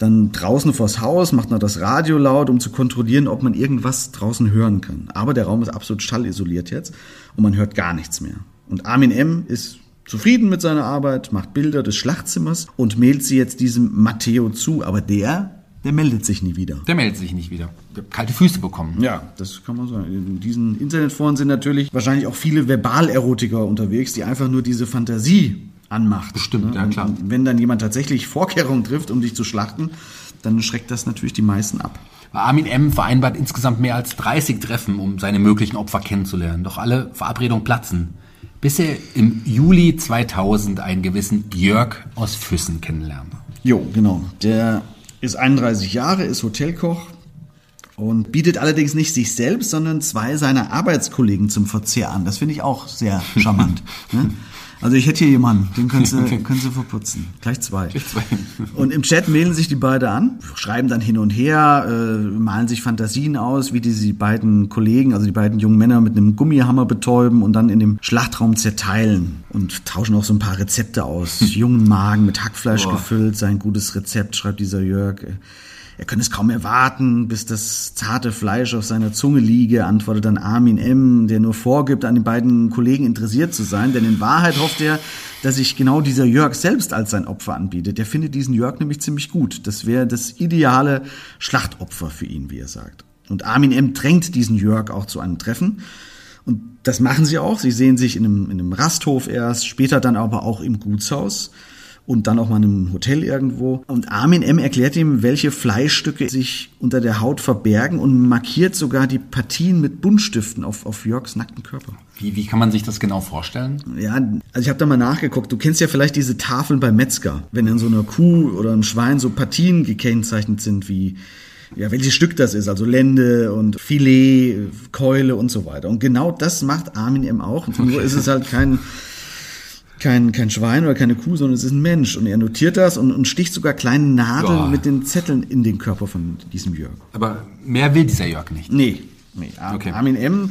dann draußen vors Haus, macht noch das Radio laut, um zu kontrollieren, ob man irgendwas draußen hören kann. Aber der Raum ist absolut schallisoliert jetzt und man hört gar nichts mehr. Und Armin M. ist zufrieden mit seiner Arbeit, macht Bilder des Schlachtzimmers und mailt sie jetzt diesem Matteo zu. Aber der, der meldet sich nie wieder. Der meldet sich nicht wieder. Kalte Füße bekommen. Ja, das kann man sagen. In diesen Internetforen sind natürlich wahrscheinlich auch viele Verbalerotiker unterwegs, die einfach nur diese Fantasie anmacht. Bestimmt, ja, Und klar. Wenn dann jemand tatsächlich Vorkehrungen trifft, um dich zu schlachten, dann schreckt das natürlich die meisten ab. Armin M. vereinbart insgesamt mehr als 30 Treffen, um seine möglichen Opfer kennenzulernen. Doch alle Verabredungen platzen. Bis er im Juli 2000 einen gewissen Jörg aus Füssen kennenlernt. Jo, genau. Der ist 31 Jahre, ist Hotelkoch und bietet allerdings nicht sich selbst, sondern zwei seiner Arbeitskollegen zum Verzehr an. Das finde ich auch sehr charmant. ne? Also ich hätte hier jemanden, den können Sie, können Sie verputzen. Gleich zwei. zwei. Und im Chat mailen sich die beiden an, schreiben dann hin und her, äh, malen sich Fantasien aus, wie diese beiden Kollegen, also die beiden jungen Männer mit einem Gummihammer betäuben und dann in dem Schlachtraum zerteilen und tauschen auch so ein paar Rezepte aus. Jungen Magen mit Hackfleisch Boah. gefüllt, sein gutes Rezept, schreibt dieser Jörg. Er könne es kaum erwarten, bis das zarte Fleisch auf seiner Zunge liege, antwortet dann Armin M., der nur vorgibt, an den beiden Kollegen interessiert zu sein. Denn in Wahrheit hofft er, dass sich genau dieser Jörg selbst als sein Opfer anbietet. Der findet diesen Jörg nämlich ziemlich gut. Das wäre das ideale Schlachtopfer für ihn, wie er sagt. Und Armin M. drängt diesen Jörg auch zu einem Treffen. Und das machen sie auch. Sie sehen sich in einem, in einem Rasthof erst, später dann aber auch im Gutshaus und dann auch mal in einem Hotel irgendwo. Und Armin M. erklärt ihm, welche Fleischstücke sich unter der Haut verbergen und markiert sogar die Partien mit Buntstiften auf, auf Jörgs nackten Körper. Wie, wie kann man sich das genau vorstellen? Ja, also ich habe da mal nachgeguckt. Du kennst ja vielleicht diese Tafeln bei Metzger, wenn in so einer Kuh oder einem Schwein so Partien gekennzeichnet sind wie ja, welches Stück das ist, also Lende und Filet, Keule und so weiter. Und genau das macht Armin M. auch. Nur ist es halt kein kein, kein Schwein oder keine Kuh, sondern es ist ein Mensch. Und er notiert das und, und sticht sogar kleine Nadeln Ja. mit den Zetteln in den Körper von diesem Jörg. Aber mehr will dieser Jörg nicht. Nee, nee. Ar Okay. Armin M.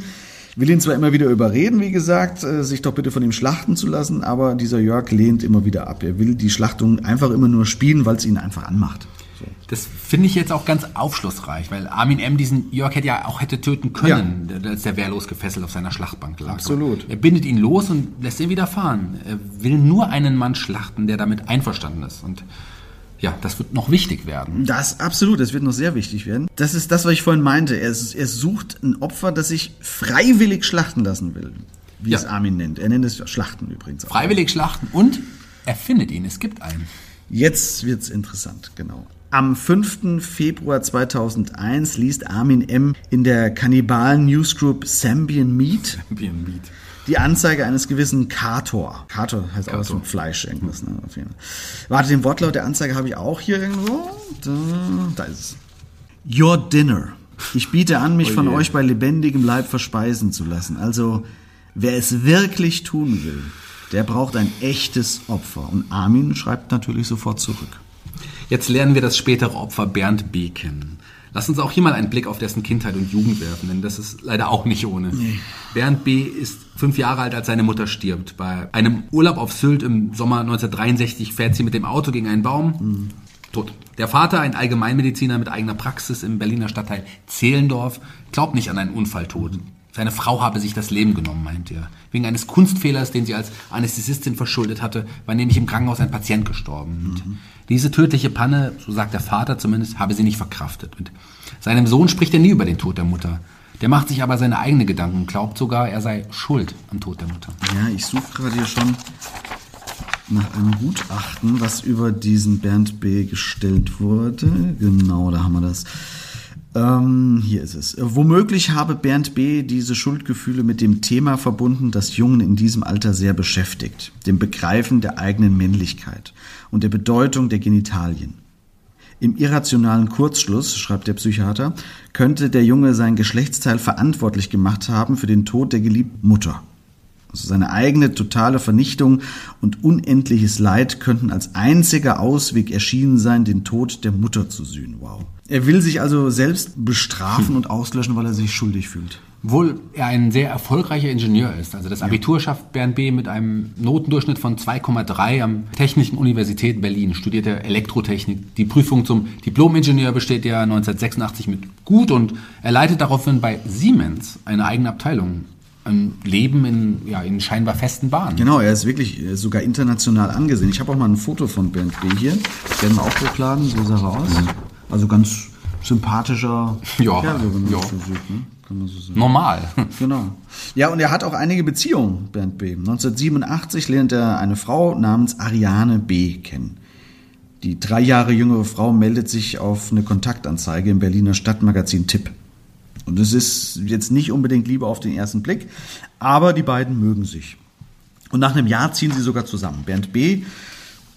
will ihn zwar immer wieder überreden, wie gesagt, äh, sich doch bitte von ihm schlachten zu lassen, aber dieser Jörg lehnt immer wieder ab. Er will die Schlachtung einfach immer nur spielen, weil es ihn einfach anmacht. Das finde ich jetzt auch ganz aufschlussreich, weil Armin M. diesen Jörg hätte ja auch hätte töten können, als der wehrlos gefesselt auf seiner Schlachtbank lag. Absolut. Er bindet ihn los und lässt ihn wieder fahren. Er will nur einen Mann schlachten, der damit einverstanden ist. Und ja, das wird noch wichtig werden. Das absolut, das wird noch sehr wichtig werden. Das ist das, was ich vorhin meinte. Er, er sucht ein Opfer, das sich freiwillig schlachten lassen will, wie Ja. es Armin nennt. Er nennt es Schlachten übrigens auch. Freiwillig schlachten und er findet ihn. Es gibt einen. Jetzt wird's interessant, genau. Am 5. Februar 2001 liest Armin M. in der kannibalen Newsgroup Sambian Meat ein Miet. die Anzeige eines gewissen Kator. Kator heißt auch was mit Fleisch, irgendwas. Ne? Auf jeden Fall. Warte, den Wortlaut der Anzeige habe ich auch hier irgendwo. Da, da ist es. Your dinner. Ich biete an, mich von je. euch bei lebendigem Leib verspeisen zu lassen. Also, wer es wirklich tun will, der braucht ein echtes Opfer. Und Armin schreibt natürlich sofort zurück. Jetzt lernen wir das spätere Opfer Bernd B. kennen. Lass uns auch hier mal einen Blick auf dessen Kindheit und Jugend werfen, denn das ist leider auch nicht ohne. Nee. Bernd B. ist fünf Jahre alt, als seine Mutter stirbt. Bei einem Urlaub auf Sylt im Sommer 1963 fährt sie mit dem Auto gegen einen Baum. Mhm. Tot. Der Vater, ein Allgemeinmediziner mit eigener Praxis im Berliner Stadtteil Zehlendorf, glaubt nicht an einen Unfalltod. Seine Frau habe sich das Leben genommen, meint er. Wegen eines Kunstfehlers, den sie als Anästhesistin verschuldet hatte, war nämlich im Krankenhaus ein Patient gestorben. Mhm. Diese tödliche Panne, so sagt der Vater zumindest, habe sie nicht verkraftet. Mit seinem Sohn spricht er nie über den Tod der Mutter. Der macht sich aber seine eigenen Gedanken und glaubt sogar, er sei schuld am Tod der Mutter. Ja, ich suche gerade hier schon nach einem Gutachten, was über diesen Bernd B. gestellt wurde. Genau, da haben wir das. Ähm, hier ist es. Womöglich habe Bernd B. diese Schuldgefühle mit dem Thema verbunden, das Jungen in diesem Alter sehr beschäftigt, dem Begreifen der eigenen Männlichkeit und der Bedeutung der Genitalien. Im irrationalen Kurzschluss, schreibt der Psychiater, könnte der Junge sein Geschlechtsteil verantwortlich gemacht haben für den Tod der geliebten Mutter. Also seine eigene totale Vernichtung und unendliches Leid könnten als einziger Ausweg erschienen sein, den Tod der Mutter zu sühnen. Wow. Er will sich also selbst bestrafen und auslöschen, weil er sich schuldig fühlt. Obwohl er ein sehr erfolgreicher Ingenieur ist. Also das Abitur ja. schafft Bernd B. mit einem Notendurchschnitt von 2,3 am Technischen Universität Berlin, studiert er Elektrotechnik. Die Prüfung zum Diplom-Ingenieur besteht er 1986 mit gut und er leitet daraufhin bei Siemens eine eigene Abteilung ein Leben in, ja, in scheinbar festen Bahnen. Genau, er ist wirklich sogar international angesehen. Ich habe auch mal ein Foto von Bernd B. hier. Das werden wir auch hochladen, so sah er aus. Mhm. Also ganz sympathischer ja, Kerl, wenn man ja. so sieht, ne? So. Normal. Genau. Ja, und er hat auch einige Beziehungen, Bernd B. 1987 lernt er eine Frau namens Ariane B. kennen. Die drei Jahre jüngere Frau meldet sich auf eine Kontaktanzeige im Berliner Stadtmagazin Tipp. Und es ist jetzt nicht unbedingt Liebe auf den ersten Blick, aber die beiden mögen sich. Und nach einem Jahr ziehen sie sogar zusammen. Bernd B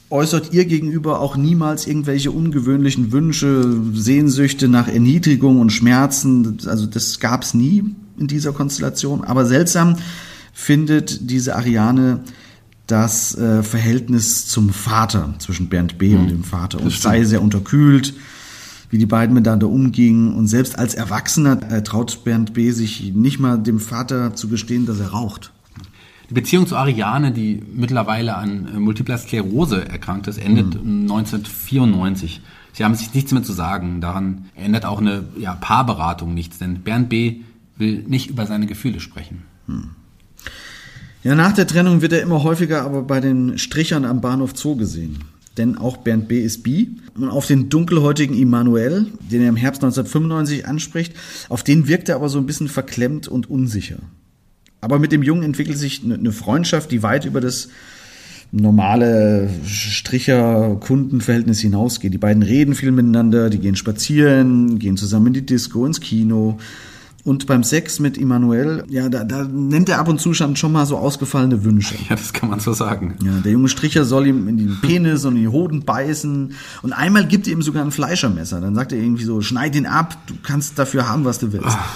äußert ihr gegenüber auch niemals irgendwelche ungewöhnlichen Wünsche, Sehnsüchte nach Erniedrigung und Schmerzen. Also das gab es nie in dieser Konstellation. Aber seltsam findet diese Ariane das äh, Verhältnis zum Vater zwischen Bernd B. Mhm. und dem Vater und sei sehr unterkühlt, wie die beiden miteinander umgingen. Und selbst als Erwachsener äh, traut Bernd B. sich nicht mal dem Vater zu gestehen, dass er raucht. Die Beziehung zu Ariane, die mittlerweile an äh, Multipler Sklerose erkrankt ist, endet mhm. 1994. Sie haben sich nichts mehr zu sagen. Daran ändert auch eine ja, Paarberatung nichts, denn Bernd B. will nicht über seine Gefühle sprechen. Mhm. Ja, nach der Trennung wird er immer häufiger aber bei den Strichern am Bahnhof Zoo gesehen. Denn auch Bernd B. ist bi. Und auf den dunkelhäutigen Immanuel, den er im Herbst 1995 anspricht, auf den wirkt er aber so ein bisschen verklemmt und unsicher. Aber mit dem Jungen entwickelt sich eine Freundschaft, die weit über das normale Stricher-Kundenverhältnis hinausgeht. Die beiden reden viel miteinander, die gehen spazieren, gehen zusammen in die Disco, ins Kino. Und beim Sex mit Immanuel, ja, da, da nennt er ab und zu schon mal so ausgefallene Wünsche. Ja, das kann man so sagen. Ja, der junge Stricher soll ihm in den Penis und in die Hoden beißen. Und einmal gibt er ihm sogar ein Fleischermesser. Dann sagt er irgendwie so, schneid ihn ab, du kannst dafür haben, was du willst. Ach.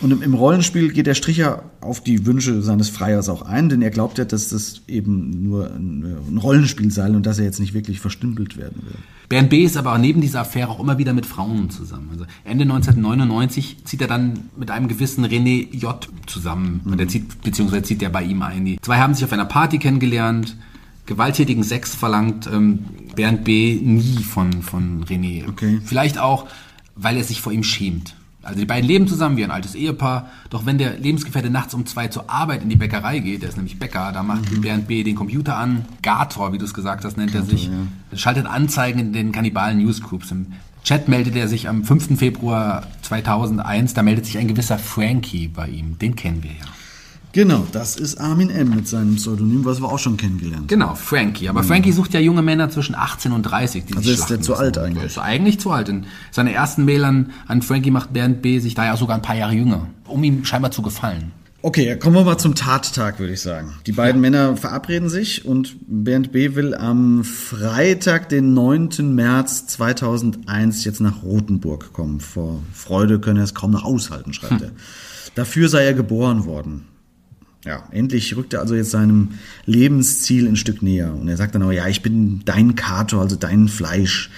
Und im Rollenspiel geht der Stricher auf die Wünsche seines Freiers auch ein, denn er glaubt ja, dass das eben nur ein Rollenspiel sei und dass er jetzt nicht wirklich verstümpelt werden will. Bernd B. ist aber neben dieser Affäre auch immer wieder mit Frauen zusammen. Also Ende 1999 zieht er dann mit einem gewissen René J. zusammen. Mhm. Der zieht, beziehungsweise zieht er bei ihm ein. Die zwei haben sich auf einer Party kennengelernt, gewalttätigen Sex verlangt ähm, Bernd B. nie von, von René. Okay. Vielleicht auch, weil er sich vor ihm schämt. Also die beiden leben zusammen wie ein altes Ehepaar. Doch wenn der Lebensgefährte nachts um zwei zur Arbeit in die Bäckerei geht, der ist nämlich Bäcker, da macht mhm. Bernd B. den Computer an. Gator, wie du es gesagt hast, nennt Gator, er sich. Ja. Schaltet Anzeigen in den kannibalen Newsgroups. Im Chat meldet er sich am 5. Februar 2001. Da meldet sich ein gewisser Frankie bei ihm. Den kennen wir ja. Genau, das ist Armin M. mit seinem Pseudonym, was wir auch schon kennengelernt haben. Genau, Frankie. Aber mhm. Frankie sucht ja junge Männer zwischen 18 und 30. Die also ist der zu alt eigentlich? Ist eigentlich zu alt. In seine ersten Mailern an Frankie macht Bernd B. sich da ja sogar ein paar Jahre jünger, um ihm scheinbar zu gefallen. Okay, kommen wir mal zum Tattag, würde ich sagen. Die beiden ja. Männer verabreden sich und Bernd B. will am Freitag, den 9. März 2001 jetzt nach Rothenburg kommen. Vor Freude könne er es kaum noch aushalten, schreibt hm. er. Dafür sei er geboren worden. Ja, endlich rückt er also jetzt seinem Lebensziel ein Stück näher. Und er sagt dann auch, ja, ich bin dein Kato, also dein Fleisch.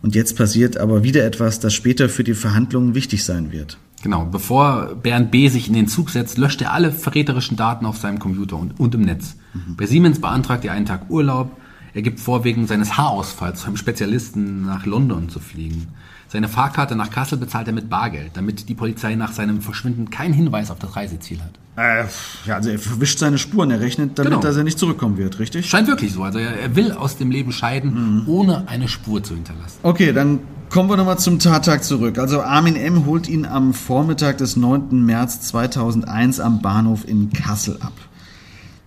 Und jetzt passiert aber wieder etwas, das später für die Verhandlungen wichtig sein wird. Genau, bevor Bernd B. sich in den Zug setzt, löscht er alle verräterischen Daten auf seinem Computer und, und im Netz. Mhm. Bei Siemens beantragt er einen Tag Urlaub. Er gibt vor, wegen seines Haarausfalls zu einem Spezialisten nach London zu fliegen. Seine Fahrkarte nach Kassel bezahlt er mit Bargeld, damit die Polizei nach seinem Verschwinden keinen Hinweis auf das Reiseziel hat. Äh, ja, also er verwischt seine Spuren, er rechnet damit, genau. dass er nicht zurückkommen wird, richtig? Scheint wirklich so. Also er, er will aus dem Leben scheiden, mhm. ohne eine Spur zu hinterlassen. Okay, dann kommen wir nochmal zum Tattag zurück. Also Armin M. holt ihn am Vormittag des 9. März 2001 am Bahnhof in Kassel ab.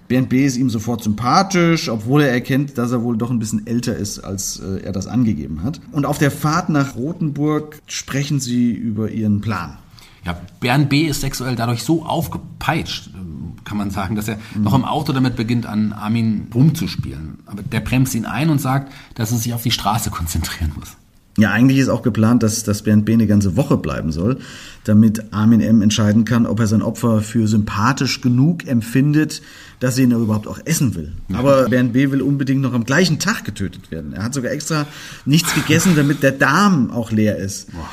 Bernd B. ist ihm sofort sympathisch, obwohl er erkennt, dass er wohl doch ein bisschen älter ist, als äh, er das angegeben hat. Und auf der Fahrt nach Rothenburg sprechen sie über ihren Plan. Ja, Bernd B. ist sexuell dadurch so aufgepeitscht, äh, kann man sagen, dass er mhm. noch im Auto damit beginnt, an Armin rumzuspielen. Aber der bremst ihn ein und sagt, dass er sich auf die Straße konzentrieren muss. Ja, eigentlich ist auch geplant, dass, dass Bernd B. eine ganze Woche bleiben soll, damit Armin M. entscheiden kann, ob er sein Opfer für sympathisch genug empfindet, dass er ihn überhaupt auch essen will. Aber Bernd B. will unbedingt noch am gleichen Tag getötet werden. Er hat sogar extra nichts gegessen, damit der Darm auch leer ist. Boah.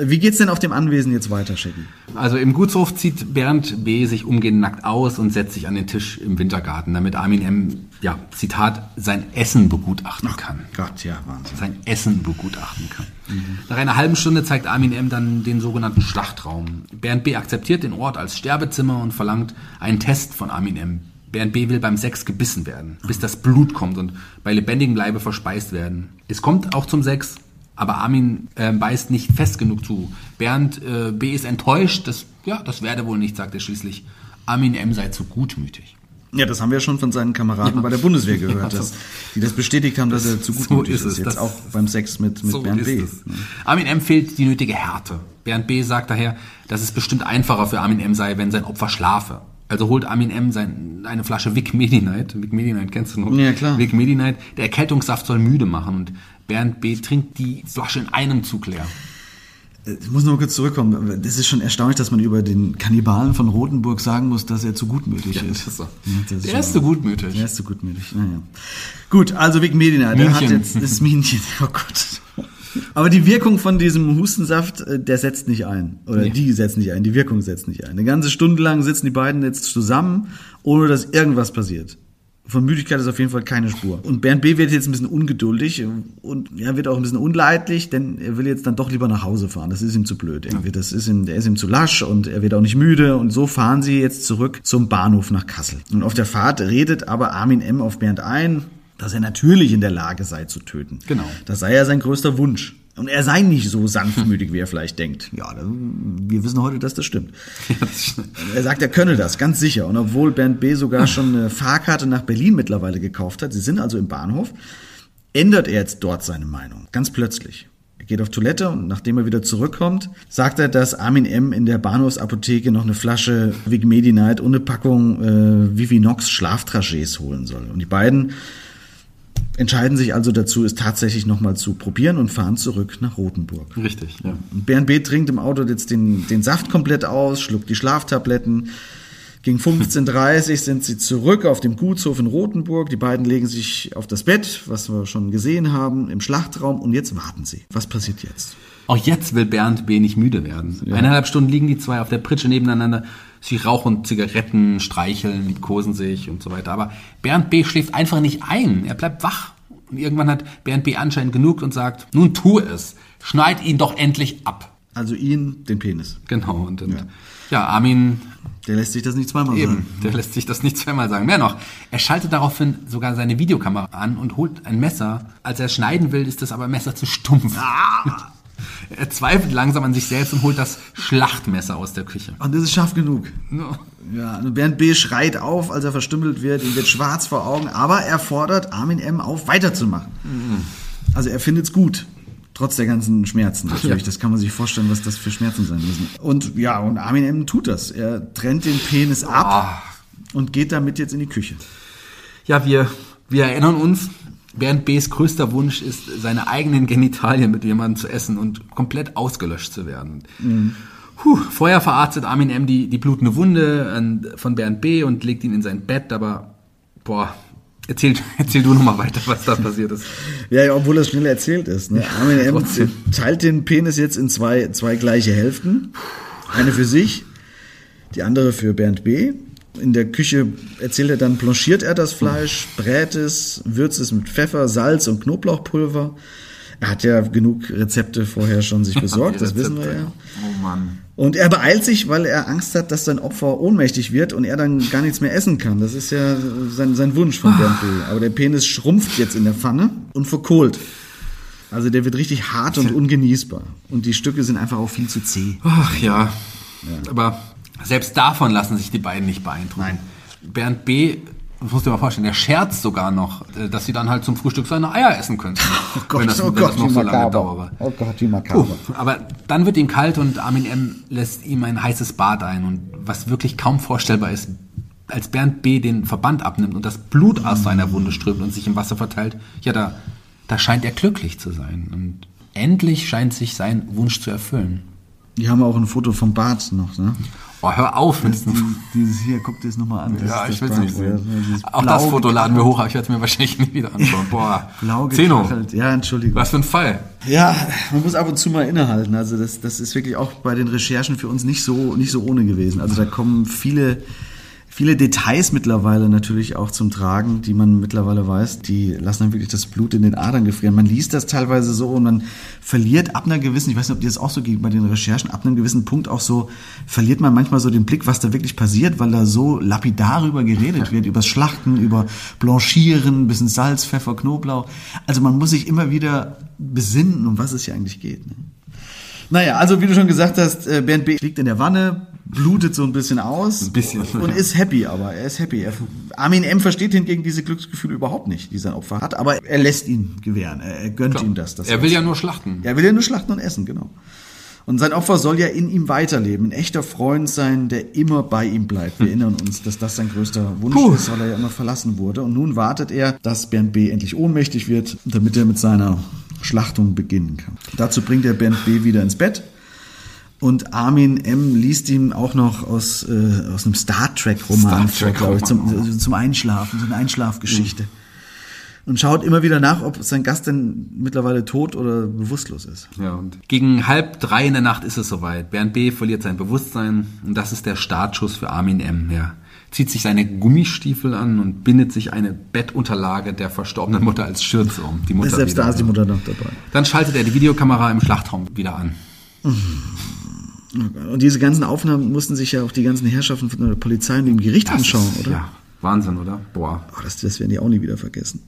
Wie geht's denn auf dem Anwesen jetzt weiter, Shaggy? Also im Gutshof zieht Bernd B. sich umgehend nackt aus und setzt sich an den Tisch im Wintergarten, damit Armin M. ja, Zitat, sein Essen begutachten kann. Ach Gott, ja, Wahnsinn. Sein Essen begutachten kann. Mhm. Nach einer halben Stunde zeigt Armin M. dann den sogenannten Schlachtraum. Bernd B. akzeptiert den Ort als Sterbezimmer und verlangt einen Test von Armin M. Bernd B. will beim Sex gebissen werden, bis das Blut kommt und bei lebendigem Leibe verspeist werden. Es kommt auch zum Sex, aber Armin äh, beißt nicht fest genug zu. Bernd äh, B. ist enttäuscht, das, ja, das werde wohl nicht, sagt er schließlich. Armin M. sei zu gutmütig. Ja, das haben wir schon von seinen Kameraden ja. bei der Bundeswehr gehört, ja, dass, die das bestätigt haben, dass er zu gutmütig so ist. ist. Jetzt auch beim Sex mit, mit so Bernd B. Armin M. fehlt die nötige Härte. Bernd B. sagt daher, dass es bestimmt einfacher für Armin M. sei, wenn sein Opfer schlafe. Also holt Armin M. Sein, eine Flasche Vic Medi-Night. Vic Medi-Night kennst du noch? Ja, klar. Vic Medi-Night. Der Erkältungssaft soll müde machen und Bernd B. trinkt die Flasche in einem Zug leer. Ich muss noch kurz zurückkommen. Das ist schon erstaunlich, dass man über den Kannibalen von Rotenburg sagen muss, dass er zu gutmütig ja, ist. ist so. ja, der ist zu gutmütig. Der ist zu gutmütig. Naja. Gut, also Vic Medina, der hat jetzt das Minchen. Oh Gott. Aber die Wirkung von diesem Hustensaft, äh, der setzt nicht ein. Oder nee. die setzt nicht ein. Die Wirkung setzt nicht ein. Eine ganze Stunde lang sitzen die beiden jetzt zusammen, ohne dass irgendwas passiert. Von Müdigkeit ist auf jeden Fall keine Spur. Und Bernd B. wird jetzt ein bisschen ungeduldig und ja, wird auch ein bisschen unleidlich, denn er will jetzt dann doch lieber nach Hause fahren. Das ist ihm zu blöd. Irgendwie. Das ist ihm, der ist ihm zu lasch und er wird auch nicht müde. Und so fahren sie jetzt zurück zum Bahnhof nach Kassel. Und auf der Fahrt redet aber Armin M. auf Bernd ein, dass er natürlich in der Lage sei zu töten. Genau. Das sei ja sein größter Wunsch. Und er sei nicht so sanftmütig, wie er vielleicht denkt. Ja, wir wissen heute, dass das stimmt. er sagt, er könne das, ganz sicher. Und obwohl Bernd B. sogar schon eine Fahrkarte nach Berlin mittlerweile gekauft hat, sie sind also im Bahnhof, ändert er jetzt dort seine Meinung. Ganz plötzlich. Er geht auf Toilette und nachdem er wieder zurückkommt, sagt er, dass Armin M. in der Bahnhofsapotheke noch eine Flasche Vic Medi Night und eine Packung äh, Vivinox Schlaftragés holen soll. Und die beiden entscheiden sich also dazu, es tatsächlich nochmal zu probieren und fahren zurück nach Rothenburg. Richtig, ja. Und Bernd B. trinkt im Auto jetzt den, den Saft komplett aus, schluckt die Schlaftabletten. Gegen 15.30 Uhr sind sie zurück auf dem Gutshof in Rothenburg. Die beiden legen sich auf das Bett, was wir schon gesehen haben, im Schlachtraum und jetzt warten sie. Was passiert jetzt? Auch jetzt will Bernd B. nicht müde werden. Ja. Eineinhalb Stunden liegen die zwei auf der Pritsche nebeneinander. Sie rauchen Zigaretten, streicheln, liebkosen sich und so weiter. Aber Bernd B. schläft einfach nicht ein. Er bleibt wach. Und irgendwann hat Bernd B. anscheinend genug und sagt, nun tu es. Schneid ihn doch endlich ab. Also ihn, den Penis. Genau. Und, und ja. ja. Armin... Der lässt sich das nicht zweimal eben, sagen. Der lässt sich das nicht zweimal sagen. Mehr noch, er schaltet daraufhin sogar seine Videokamera an und holt ein Messer. Als er schneiden will, ist das aber Messer zu stumpf. Ah. Er zweifelt langsam an sich selbst und holt das Schlachtmesser aus der Küche. Und das ist scharf genug. Ja. Ja, Bernd B. schreit auf, als er verstümmelt wird, ihm wird schwarz vor Augen, aber er fordert Armin M. auf, weiterzumachen. Mhm. Also er findet es gut. Trotz der ganzen Schmerzen natürlich. Ja. Das kann man sich vorstellen, was das für Schmerzen sein müssen. Und ja, und Armin M. tut das. Er trennt den Penis ab oh. und geht damit jetzt in die Küche. Ja, wir, wir erinnern uns, Bernd B.'s größter Wunsch ist, seine eigenen Genitalien mit jemandem zu essen und komplett ausgelöscht zu werden. Mhm. Puh, vorher verarztet Armin M. die, die blutende Wunde von Bernd B. und legt ihn in sein Bett, aber boah, Erzähl, erzähl du nochmal weiter, was da passiert ist. Ja, ja, obwohl das schnell erzählt ist. Ne? Armin M. teilt den Penis jetzt in zwei, zwei gleiche Hälften. Eine für sich, die andere für Bernd B. In der Küche erzählt er dann, blanchiert er das Fleisch, brät es, würzt es mit Pfeffer, Salz und Knoblauchpulver. Er hat ja genug Rezepte vorher schon sich besorgt, das wissen wir ja. Oh Mann. Und er beeilt sich, weil er Angst hat, dass sein Opfer ohnmächtig wird und er dann gar nichts mehr essen kann. Das ist ja sein, sein Wunsch von Bernd B. Aber der Penis schrumpft jetzt in der Pfanne und verkohlt. Also der wird richtig hart und ungenießbar. Und die Stücke sind einfach auch viel zu zäh. Ach ja. Aber selbst davon lassen sich die beiden nicht beeindrucken. Nein. Bernd B., das musst du dir mal vorstellen, der scherzt sogar noch, äh, dass sie dann halt zum Frühstück seine Eier essen könnten. Oh Gott, wenn das, oh wenn Gott, das noch wie so lange makaber. dauere. Oh Gott, wie makaber. Puh, aber dann wird ihm kalt und Armin M. lässt ihm ein heißes Bad ein. Und was wirklich kaum vorstellbar ist, als Bernd B. den Verband abnimmt und das Blut aus seiner Wunde strömt und sich im Wasser verteilt, ja, da, da scheint er glücklich zu sein. Und endlich scheint sich sein Wunsch zu erfüllen. Die haben auch ein Foto vom Bad noch, ne? Oh, hör auf mit diesem Dieses hier, guck dir das nochmal an. Das Ja, ist ich will es nicht sehen. Auch das Foto laden wir hoch, aber ich werde es mir wahrscheinlich nie wieder anschauen. Boah, Blau Zeno. Ja, Entschuldigung. was für ein Fall. Ja, man muss ab und zu mal innehalten. Also das, das ist wirklich auch bei den Recherchen für uns nicht so, nicht so ohne gewesen. Also da kommen viele, viele Details mittlerweile natürlich auch zum Tragen, die man mittlerweile weiß. Die lassen dann wirklich das Blut in den Adern gefrieren. Man liest das teilweise so und man verliert ab einer gewissen, ich weiß nicht, ob dir das auch so geht bei den Recherchen, ab einem gewissen Punkt auch so, verliert man manchmal so den Blick, was da wirklich passiert, weil da so lapidar darüber geredet wird, über Schlachten, über Blanchieren, bisschen Salz, Pfeffer, Knoblauch. Also man muss sich immer wieder besinnen, um was es hier eigentlich geht. Ne? Naja, also wie du schon gesagt hast, äh, Bernd B. liegt in der Wanne, blutet so ein bisschen aus. Ein bisschen, Und ist happy, aber er ist happy. Armin M. versteht hingegen diese Glücksgefühle überhaupt nicht, die sein Opfer hat, aber er lässt ihn gewähren. Er, gönnt ihm das. das er will ja nur schlachten. er will ja nur schlachten und essen, genau. Und sein Opfer soll ja in ihm weiterleben, ein echter Freund sein, der immer bei ihm bleibt. Wir erinnern uns, dass das sein größter Wunsch Puh. ist, weil er ja immer verlassen wurde. Und nun wartet er, dass Bernd B. endlich ohnmächtig wird, damit er mit seiner Schlachtung beginnen kann. Dazu bringt er Bernd B. wieder ins Bett. Und Armin M. liest ihm auch noch aus, äh, aus einem Star Trek-Roman Star vor, glaube ich, Trek-Roman. zum, zum Einschlafen, so eine Einschlafgeschichte. Und schaut immer wieder nach, ob sein Gast denn mittlerweile tot oder bewusstlos ist. Ja, und gegen halb drei in der Nacht ist es soweit. Bernd B. verliert sein Bewusstsein und das ist der Startschuss für Armin M. Er zieht sich seine Gummistiefel an und bindet sich eine Bettunterlage der verstorbenen Mutter als Schürze um. Die Mutter Selbst da ist die Mutter noch dabei. Dann schaltet er die Videokamera im Schlachtraum wieder an. Und diese ganzen Aufnahmen mussten sich ja auch die ganzen Herrschaften von der Polizei und dem Gericht anschauen, ist, oder? Ja, Wahnsinn, oder? Boah. Oh, das, das werden die auch nie wieder vergessen.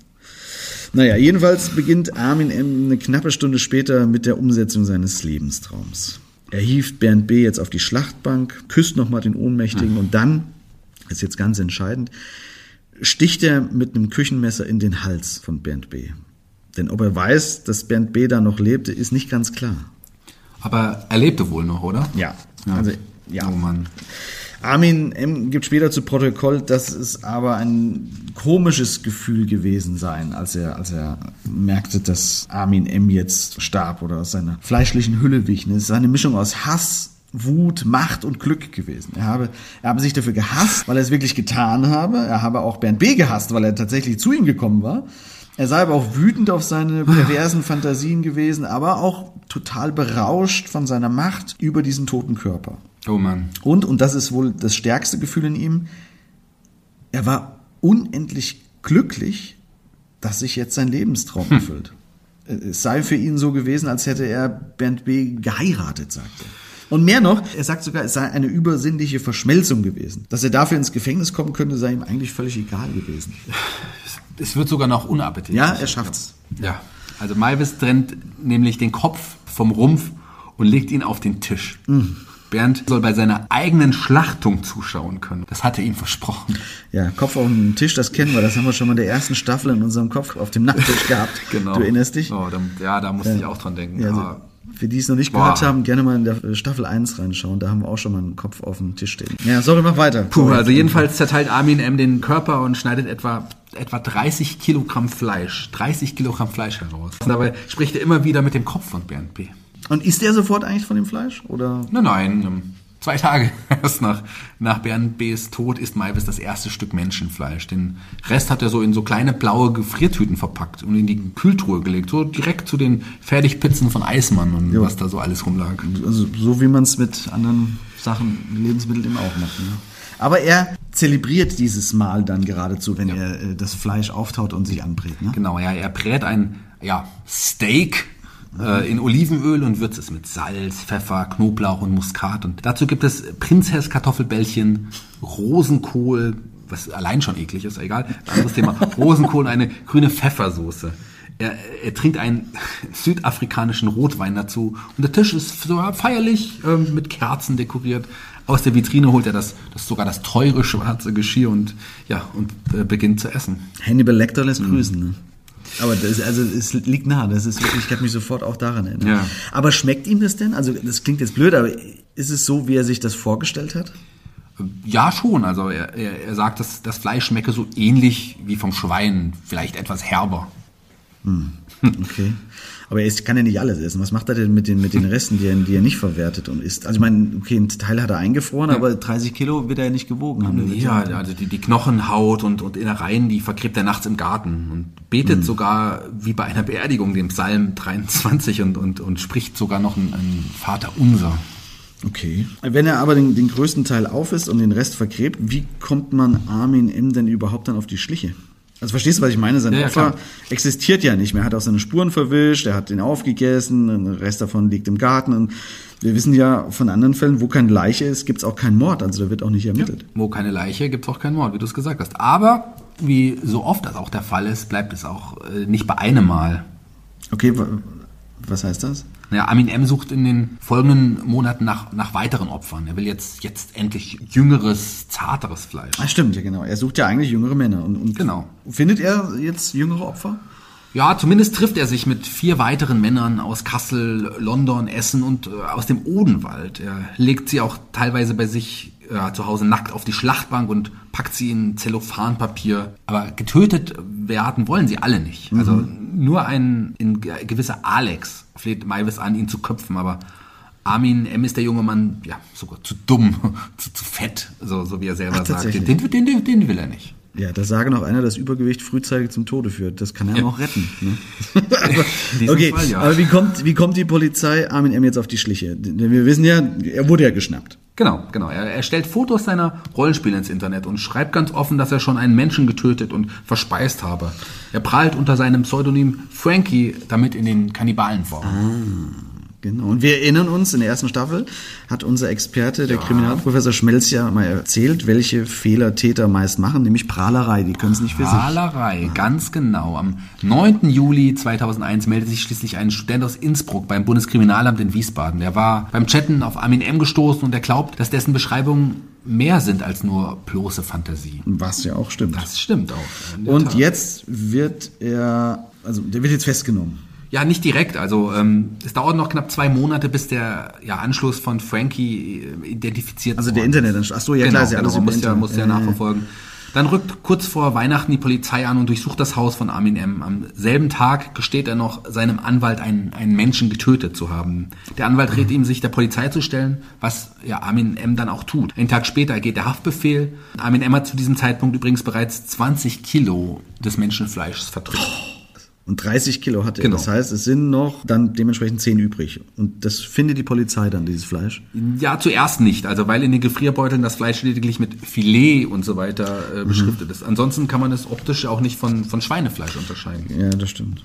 Naja, jedenfalls beginnt Armin M. eine knappe Stunde später mit der Umsetzung seines Lebenstraums. Er hieft Bernd B. jetzt auf die Schlachtbank, küsst nochmal den Ohnmächtigen und dann, das ist jetzt ganz entscheidend, sticht er mit einem Küchenmesser in den Hals von Bernd B. Denn ob er weiß, dass Bernd B. da noch lebte, ist nicht ganz klar. Aber er lebte wohl noch, oder? Ja, also ja. Oh Mann. Armin M. gibt später zu Protokoll, dass es aber ein komisches Gefühl gewesen sein, als er, als er merkte, dass Armin M. jetzt starb oder aus seiner fleischlichen Hülle wich. Es ist eine Mischung aus Hass, Wut, Macht und Glück gewesen. Er habe, er habe sich dafür gehasst, weil er es wirklich getan habe. Er habe auch Bernd B. gehasst, weil er tatsächlich zu ihm gekommen war. Er sei aber auch wütend auf seine perversen Fantasien gewesen, aber auch total berauscht von seiner Macht über diesen toten Körper. Oh Mann. Und, und das ist wohl das stärkste Gefühl in ihm, er war unendlich glücklich, dass sich jetzt sein Lebenstraum erfüllt. Es sei für ihn so gewesen, als hätte er Bernd B. geheiratet, sagt er. Und mehr noch, er sagt sogar, es sei eine übersinnliche Verschmelzung gewesen. Dass er dafür ins Gefängnis kommen könnte, sei ihm eigentlich völlig egal gewesen. Es wird sogar noch unappetitlich. Ja, er schafft's. Ja. Also Malvis trennt nämlich den Kopf vom Rumpf und legt ihn auf den Tisch. Mhm. Bernd soll bei seiner eigenen Schlachtung zuschauen können. Das hat er ihm versprochen. Ja, Kopf auf dem Tisch, das kennen wir. Das haben wir schon mal in der ersten Staffel in unserem Kopf auf dem Nachttisch gehabt. Genau. Du erinnerst dich? Oh, da, ja, da musste ich auch dran denken. Ja, also, Aber für die es noch nicht Boah. gehört haben, gerne mal in der Staffel 1 reinschauen. Da haben wir auch schon mal einen Kopf auf dem Tisch stehen. Ja, sorry, mach weiter. Puh, Sorry. also jedenfalls zerteilt Armin M. den Körper und schneidet etwa, etwa 30 Kilogramm Fleisch, 30 Kilogramm Fleisch heraus. Und dabei spricht er immer wieder mit dem Kopf von Bernd B. Und isst der sofort eigentlich von dem Fleisch? Oder? Nein, nein, ähm, Zwei Tage erst nach, nach Bernd B.'s Tod isst Maivis das erste Stück Menschenfleisch. Den Rest hat er so in so kleine blaue Gefriertüten verpackt und in die Kühltruhe gelegt. So direkt zu den Fertigpizzen von Eismann und Jo. was da so alles rumlag. Also so wie man es mit anderen Sachen, Lebensmitteln eben auch macht. Ne? Aber er zelebriert dieses Mal dann geradezu, wenn er äh, das Fleisch auftaut und sich anbrät. Ne? Genau, ja, er brät ein ja, Steak in Olivenöl und würzt es mit Salz, Pfeffer, Knoblauch und Muskat. Und dazu gibt es Prinzess-Kartoffelbällchen, Rosenkohl, was allein schon eklig ist, egal, anderes Thema. Rosenkohl und eine grüne Pfeffersoße. Er, er trinkt einen südafrikanischen Rotwein dazu und der Tisch ist so feierlich ähm, mit Kerzen dekoriert. Aus der Vitrine holt er das, das sogar das teure schwarze Geschirr und ja und äh, beginnt zu essen. Hannibal Lecter lässt grüßen. Ne? Aber das, also es liegt nah, das ist wirklich, ich kann mich sofort auch daran erinnern. Ja. Aber schmeckt ihm das denn? Also das klingt jetzt blöd, aber ist es so, wie er sich das vorgestellt hat? Ja, schon. Also er, er, er sagt, dass das Fleisch schmecke so ähnlich wie vom Schwein, vielleicht etwas herber. Okay. Aber er isst, kann ja nicht alles essen. Was macht er denn mit den, mit den Resten, die er, die er nicht verwertet und isst? Also ich meine, okay, ein Teil hat er eingefroren, aber 30 Kilo wird er ja nicht gewogen haben. Wird Ja, also die, die Knochenhaut und, und Innereien, die vergräbt er nachts im Garten und betet sogar wie bei einer Beerdigung den Psalm 23 und, und, und spricht sogar noch ein, ein Vater unser. Okay. Wenn er aber den, den größten Teil aufisst und den Rest vergräbt, wie kommt man Armin M. denn überhaupt dann auf die Schliche? Also verstehst du, was ich meine? Sein Ja, ja, Opfer klar. existiert ja nicht mehr. Er hat auch seine Spuren verwischt, er hat den aufgegessen, der Rest davon liegt im Garten. Und wir wissen ja von anderen Fällen, wo keine Leiche ist, gibt's auch keinen Mord. Also da wird auch nicht ermittelt. Wo keine Leiche, gibt's auch keinen Mord, wie du es gesagt hast. Aber, wie so oft das auch der Fall ist, bleibt es auch äh, nicht bei einem Mal. Okay, wa- was heißt das? Ja, Armin M. sucht in den folgenden Monaten nach, nach weiteren Opfern. Er will jetzt, jetzt endlich jüngeres, zarteres Fleisch. Ah, stimmt, ja genau. Er sucht ja eigentlich jüngere Männer. Und, und Genau. Findet er jetzt jüngere Opfer? Ja, zumindest trifft er sich mit vier weiteren Männern aus Kassel, London, Essen und äh, aus dem Odenwald. Er legt sie auch teilweise bei sich äh, zu Hause nackt auf die Schlachtbank und packt sie in Zellophanpapier. Aber getötet werden wollen sie alle nicht. Also nur ein in ge- gewisser Alex fleht Maivis an, ihn zu köpfen, aber Armin M. ist der junge Mann, ja, sogar zu dumm, zu, zu fett, so, so wie er selber Ach, sagt. Den, den, den, den will er nicht. Ja, da sage noch einer, dass Übergewicht frühzeitig zum Tode führt. Das kann er noch retten. Ne? diesem okay, Fall, ja. aber wie kommt, wie kommt die Polizei Armin M. jetzt auf die Schliche? Denn wir wissen ja, er wurde ja geschnappt. Genau, genau. Er, er stellt Fotos seiner Rollenspiele ins Internet und schreibt ganz offen, dass er schon einen Menschen getötet und verspeist habe. Er prahlt unter seinem Pseudonym Frankie damit in den Kannibalen vor. Genau. Und wir erinnern uns, in der ersten Staffel hat unser Experte, der Kriminalprofessor Schmelz, ja mal erzählt, welche Fehler Täter meist machen, nämlich Prahlerei. Die können es nicht für sich. Prahlerei, ganz genau. Am 9. Juli 2001 meldete sich schließlich ein Student aus Innsbruck beim Bundeskriminalamt in Wiesbaden. Der war beim Chatten auf Armin M. gestoßen und er glaubt, dass dessen Beschreibungen mehr sind als nur bloße Fantasie. Was ja auch stimmt. Das stimmt auch. Und Tat. jetzt wird er, also der wird jetzt festgenommen. Ja, nicht direkt. Also ähm, es dauert noch knapp zwei Monate, bis der ja, Anschluss von Frankie äh, identifiziert Also der. Internetanschluss. Ach so, ja genau, klar, ist ja genau, alles über muss ja, muss ja ja. nachverfolgen. Dann rückt kurz vor Weihnachten die Polizei an und durchsucht das Haus von Armin M. Am selben Tag gesteht er noch seinem Anwalt, einen, einen Menschen getötet zu haben. Der Anwalt rät ihm, sich der Polizei zu stellen, was ja Armin M. dann auch tut. Einen Tag später geht der Haftbefehl. Armin M. hat zu diesem Zeitpunkt übrigens bereits 20 Kilo des Menschenfleischs verdrückt. Und 30 Kilo hat er. Genau. Das heißt, es sind noch dann dementsprechend 10 übrig. Und das findet die Polizei dann, dieses Fleisch. Ja, zuerst nicht. Also weil in den Gefrierbeuteln das Fleisch lediglich mit Filet und so weiter Mhm. äh, beschriftet ist. Ansonsten kann man es optisch auch nicht von, von Schweinefleisch unterscheiden. Ja, das stimmt.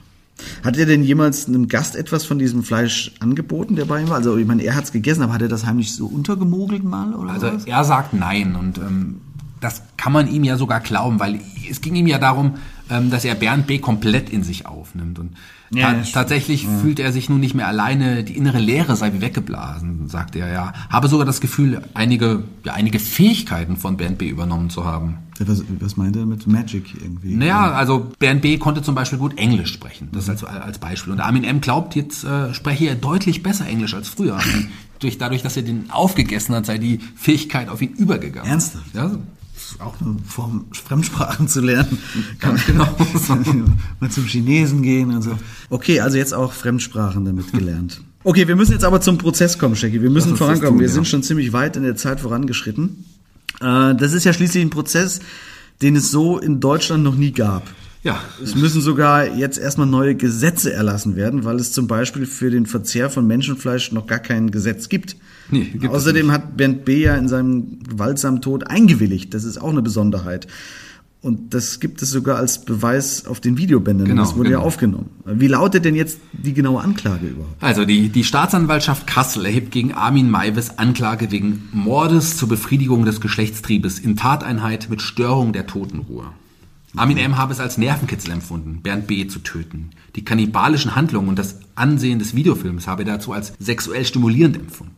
Hat er denn jemals einem Gast etwas von diesem Fleisch angeboten, der bei ihm war? Also ich meine, er hat's gegessen, aber hat er das heimlich so untergemogelt mal oder Also was? er sagt nein und ähm, das kann man ihm ja sogar glauben, weil es ging ihm ja darum, ähm, dass er Bernd B. komplett in sich aufnimmt. Und Ja, ta ja, tatsächlich fühlt er sich nun nicht mehr alleine, die innere Leere sei wie weggeblasen, sagt er ja. Habe sogar das Gefühl, einige, ja, einige Fähigkeiten von Bernd B. übernommen zu haben. Was, was meint er mit Magic irgendwie? Naja, also Bernd B. konnte zum Beispiel gut Englisch sprechen, das als, als Beispiel. Und Armin M. glaubt, jetzt äh, spreche er deutlich besser Englisch als früher. Durch, dadurch, dass er den aufgegessen hat, sei die Fähigkeit auf ihn übergegangen. Ernsthaft? Ja, ist auch eine Form, Fremdsprachen zu lernen. Ganz genau. Mal zum Chinesen gehen und so. Okay, also jetzt auch Fremdsprachen damit gelernt. Okay, wir müssen jetzt aber zum Prozess kommen, Shaggy. Wir müssen vorankommen. tun, wir ja. sind schon ziemlich weit in der Zeit vorangeschritten. Äh, das ist ja schließlich ein Prozess, den es so in Deutschland noch nie gab. Ja, Es müssen sogar jetzt erstmal neue Gesetze erlassen werden, weil es zum Beispiel für den Verzehr von Menschenfleisch noch gar kein Gesetz gibt. Nee, gibt Außerdem hat Bernd B. ja in seinem gewaltsamen Tod eingewilligt. Das ist auch eine Besonderheit. Und das gibt es sogar als Beweis auf den Videobändern. Genau, das wurde ja genau. aufgenommen. Wie lautet denn jetzt die genaue Anklage überhaupt? Also die, die Staatsanwaltschaft Kassel erhebt gegen Armin Maivis Anklage wegen Mordes zur Befriedigung des Geschlechtstriebes in Tateinheit mit Störung der Totenruhe. Armin M. habe es als Nervenkitzel empfunden, Bernd B. zu töten. Die kannibalischen Handlungen und das Ansehen des Videofilms habe er dazu als sexuell stimulierend empfunden.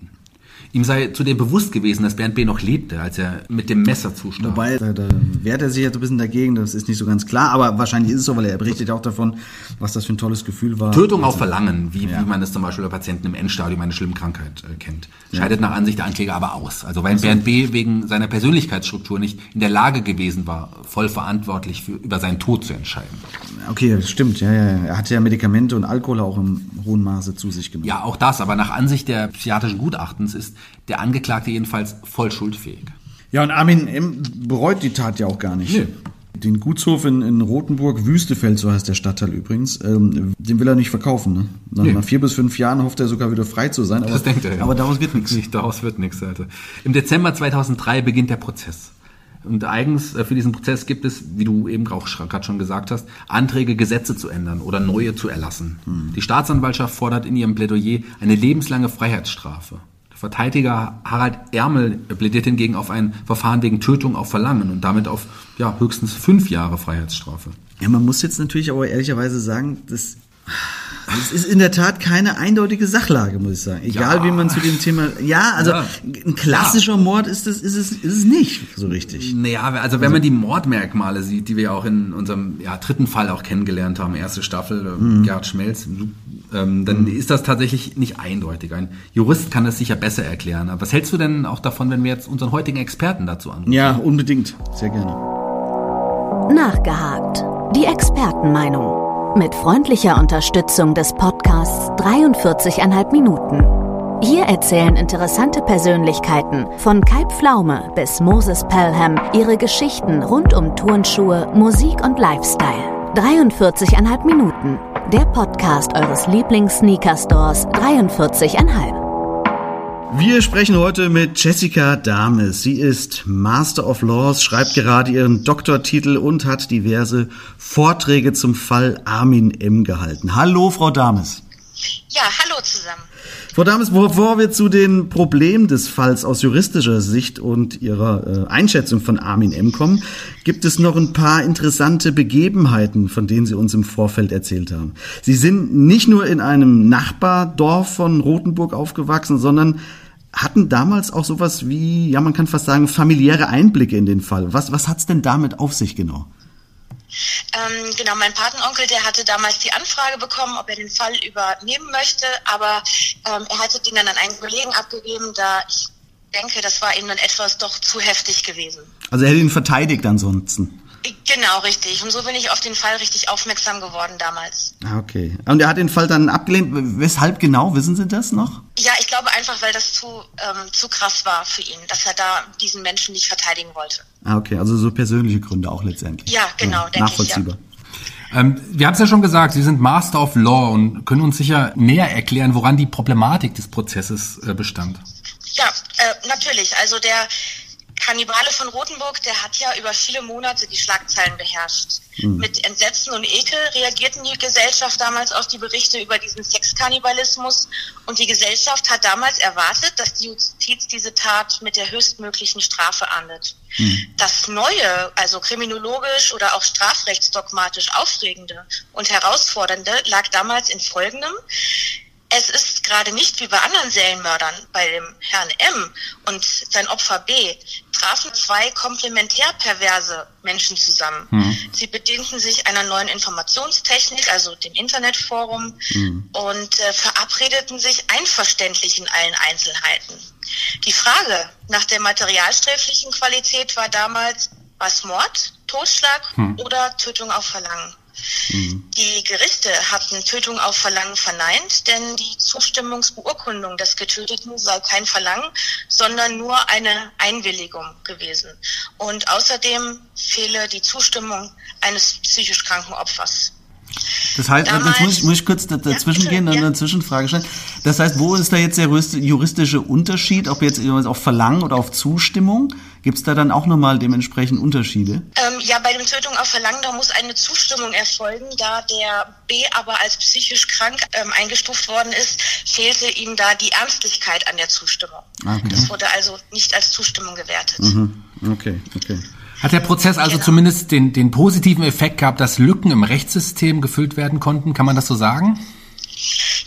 Ihm sei zudem bewusst gewesen, dass Bernd B. noch lebte, als er mit dem Messer zustarb. Wobei, da, da wehrt er sich jetzt ein bisschen dagegen, das ist nicht so ganz klar, aber wahrscheinlich ist es so, weil er berichtet auch davon, was das für ein tolles Gefühl war. Tötung auf Verlangen, wie, Ja. wie man es zum Beispiel bei Patienten im Endstadium einer schlimmen Krankheit äh, kennt, scheidet nach Ansicht der Ankläger aber aus. Also weil Bernd B. wegen seiner Persönlichkeitsstruktur nicht in der Lage gewesen war, voll verantwortlich für, über seinen Tod zu entscheiden. Okay, das stimmt, ja, ja. Er hatte ja Medikamente und Alkohol auch im hohen Maße zu sich genommen. Ja, auch das, aber nach Ansicht der psychiatrischen Gutachtens ist der Angeklagte jedenfalls voll schuldfähig. Ja, und Armin M. bereut die Tat ja auch gar nicht. Nee. Den Gutshof in, in Rothenburg, Wüstefeld, so heißt der Stadtteil übrigens, ähm, den will er nicht verkaufen. Ne? Nach, Nee. nach vier bis fünf Jahren hofft er sogar wieder frei zu sein. Aber, Das denkt er ja. aber daraus wird nichts. Nicht, daraus wird nichts, Alter. Im Dezember 2003 beginnt der Prozess. Und eigens äh, für diesen Prozess gibt es, wie du eben auch gerade schon gesagt hast, Anträge, Gesetze zu ändern oder neue zu erlassen. Die Staatsanwaltschaft fordert in ihrem Plädoyer eine lebenslange Freiheitsstrafe. Verteidiger Harald Ermel plädiert hingegen auf ein Verfahren wegen Tötung auf Verlangen und damit auf ja, höchstens fünf Jahre Freiheitsstrafe. Ja, man muss jetzt natürlich aber ehrlicherweise sagen, das, das ist in der Tat keine eindeutige Sachlage, muss ich sagen. Egal Ja. wie man zu dem Thema. Ja, also Ja. ein klassischer Mord ist es, ist es, ist es nicht so richtig. Naja, also wenn man die Mordmerkmale sieht, die wir ja auch in unserem ja, dritten Fall auch kennengelernt haben, erste Staffel, ähm, Gerhard Schmelz, ähm, dann ist das tatsächlich nicht eindeutig. Ein Jurist kann das sicher besser erklären. Aber was hältst du denn auch davon, wenn wir jetzt unseren heutigen Experten dazu anrufen? Ja, unbedingt. Sehr gerne. Nachgehakt. Die Expertenmeinung. Mit freundlicher Unterstützung des Podcasts 43,5 Minuten. Hier erzählen interessante Persönlichkeiten von Kai Pflaume bis Moses Pelham ihre Geschichten rund um Turnschuhe, Musik und Lifestyle. 43,5 Minuten. Der Podcast eures Lieblings-Sneaker-Stores 43,5. Wir sprechen heute mit Jessica Dames. Sie ist Master of Laws, schreibt gerade ihren Doktortitel und hat diverse Vorträge zum Fall Armin M. gehalten. Hallo, Frau Dames. Ja, hallo zusammen. Frau Dames, bevor wir zu den Problemen des Falls aus juristischer Sicht und Ihrer äh, Einschätzung von Armin M. kommen, gibt es noch ein paar interessante Begebenheiten, von denen Sie uns im Vorfeld erzählt haben. Sie sind nicht nur in einem Nachbardorf von Rothenburg aufgewachsen, sondern hatten damals auch sowas wie, ja, man kann fast sagen, familiäre Einblicke in den Fall. Was, was hat's denn damit auf sich genau? Ähm, genau, mein Patenonkel, der hatte damals die Anfrage bekommen, ob er den Fall übernehmen möchte, aber ähm, er hatte den dann an einen Kollegen abgegeben, da ich denke, das war ihm dann etwas doch zu heftig gewesen. Also er hätte ihn verteidigt ansonsten. Genau, richtig. Und so bin ich auf den Fall richtig aufmerksam geworden damals. Ah, okay. Und er hat den Fall dann abgelehnt. Weshalb genau? Wissen Sie das noch? Ja, ich glaube einfach, weil das zu, ähm, zu krass war für ihn, dass er da diesen Menschen nicht verteidigen wollte. Ah, okay. Also so persönliche Gründe auch letztendlich. Ja, genau, denke ich, Nachvollziehbar. Ähm, wir haben es ja schon gesagt, Sie sind Master of Law und können uns sicher näher erklären, woran die Problematik des Prozesses äh, bestand. Ja, äh, natürlich. Also der Kannibale von Rothenburg, der hat ja über viele Monate die Schlagzeilen beherrscht. Mit Entsetzen und Ekel reagierten die Gesellschaft damals auf die Berichte über diesen Sexkannibalismus und die Gesellschaft hat damals erwartet, dass die Justiz diese Tat mit der höchstmöglichen Strafe ahndet. Das Neue, also kriminologisch oder auch strafrechtsdogmatisch Aufregende und Herausfordernde lag damals in Folgendem. Es ist gerade nicht wie bei anderen Serienmördern, bei dem Herrn M und sein Opfer B, trafen zwei komplementär perverse Menschen zusammen. Sie bedienten sich einer neuen Informationstechnik, also dem Internetforum, und äh, verabredeten sich einverständlich in allen Einzelheiten. Die Frage nach der materialsträflichen Qualität war damals, was Mord, Totschlag oder Tötung auf Verlangen? Mhm. Die Gerichte hatten Tötung auf Verlangen verneint, denn die Zustimmungsbeurkundung des Getöteten sei kein Verlangen, sondern nur eine Einwilligung gewesen. Und außerdem fehle die Zustimmung eines psychisch kranken Opfers. Das heißt, Damals, jetzt muss ich, muss ich kurz dazwischen ja, gehen und ja. eine Zwischenfrage stellen. Das heißt, wo ist da jetzt der juristische Unterschied, ob jetzt auf Verlangen oder auf Zustimmung? Gibt es da dann auch nochmal dementsprechend Unterschiede? Ähm, ja, bei dem Tötung auf Verlangen, da muss eine Zustimmung erfolgen. Da der B aber als psychisch krank ähm, eingestuft worden ist, fehlte ihm da die Ernstlichkeit an der Zustimmung. Okay. Das wurde also nicht als Zustimmung gewertet. Mhm. Okay, okay. Hat der Prozess also genau. zumindest den, den positiven Effekt gehabt, dass Lücken im Rechtssystem gefüllt werden konnten? Kann man das so sagen?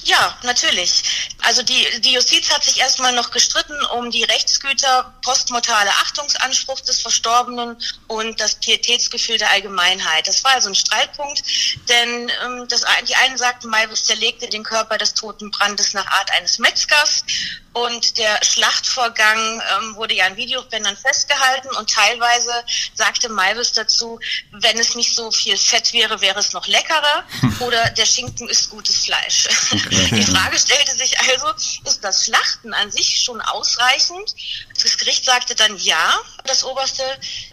Ja, natürlich. Also die, die Justiz hat sich erstmal noch gestritten um die Rechtsgüter, postmortale Achtungsanspruch des Verstorbenen und das Pietätsgefühl der Allgemeinheit. Das war also ein Streitpunkt, denn ähm, das, die einen sagten, Maivis zerlegte den Körper des toten Brandes nach Art eines Metzgers und der Schlachtvorgang ähm, wurde ja in Videobändern festgehalten und teilweise sagte Maivis dazu, wenn es nicht so viel Fett wäre, wäre es noch leckerer oder der Schinken ist gutes Fleisch. Okay. Die Frage stellte sich also, ist das Schlachten an sich schon ausreichend? Das Gericht sagte dann ja, das oberste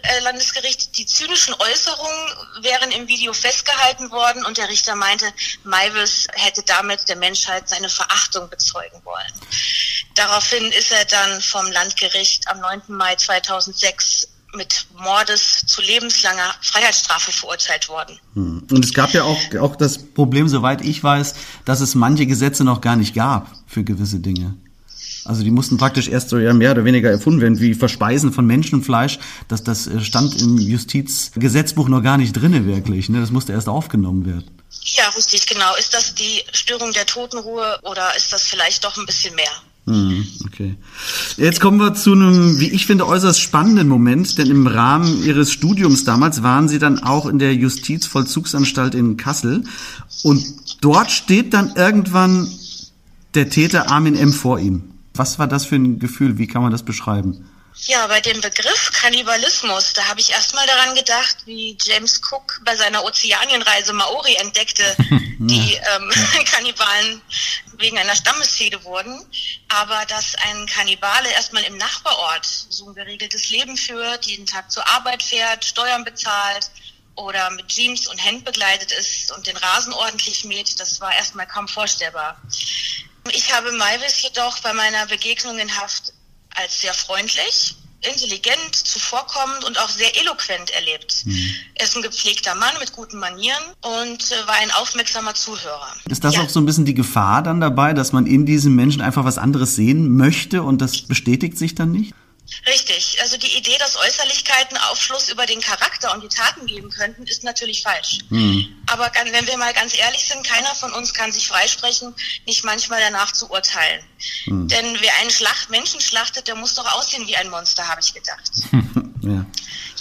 äh, Landesgericht. Die zynischen Äußerungen wären im Video festgehalten worden und der Richter meinte, Maivis hätte damit der Menschheit seine Verachtung bezeugen wollen. Daraufhin ist er dann vom Landgericht am 9. Mai 2006 mit Mordes zu lebenslanger Freiheitsstrafe verurteilt worden. Hm. Und es gab ja auch, auch das Problem, soweit ich weiß, dass es manche Gesetze noch gar nicht gab für gewisse Dinge. Also die mussten praktisch erst so ja mehr oder weniger erfunden werden, wie Verspeisen von Menschenfleisch. Das, das äh, stand im Justizgesetzbuch noch gar nicht drinne wirklich. Ne? Das musste erst aufgenommen werden. Ja, richtig, genau. Ist das die Störung der Totenruhe oder ist das vielleicht doch ein bisschen mehr? Hm, okay. Jetzt kommen wir zu einem, wie ich finde, äußerst spannenden Moment, denn im Rahmen Ihres Studiums damals waren Sie dann auch in der Justizvollzugsanstalt in Kassel und dort steht dann irgendwann der Täter Armin M. vor ihm. Was war das für ein Gefühl? Wie kann man das beschreiben? Ja, bei dem Begriff Kannibalismus, da habe ich erstmal daran gedacht, wie James Cook bei seiner Ozeanienreise Maori entdeckte, die ähm, Kannibalen wegen einer Stammesfehde wurden, aber dass ein Kannibale erstmal im Nachbarort so ein geregeltes Leben führt, jeden Tag zur Arbeit fährt, Steuern bezahlt oder mit Jeans und Hemd begleitet ist und den Rasen ordentlich mäht, das war erstmal kaum vorstellbar. Ich habe Maivis jedoch bei meiner Begegnung in Haft als sehr freundlich, intelligent, zuvorkommend und auch sehr eloquent erlebt. Mhm. Er ist ein gepflegter Mann mit guten Manieren und äh, war ein aufmerksamer Zuhörer. Ist das ja. auch so ein bisschen die Gefahr dann dabei, dass man in diesem Menschen einfach was anderes sehen möchte und das bestätigt sich dann nicht? Richtig. Also die Idee, dass Äußerlichkeiten Aufschluss über den Charakter und die Taten geben könnten, ist natürlich falsch. Mhm. Aber wenn wir mal ganz ehrlich sind, keiner von uns kann sich freisprechen, nicht manchmal danach zu urteilen. Mhm. Denn wer einen Schlacht, Menschen schlachtet, der muss doch aussehen wie ein Monster, habe ich gedacht. ja.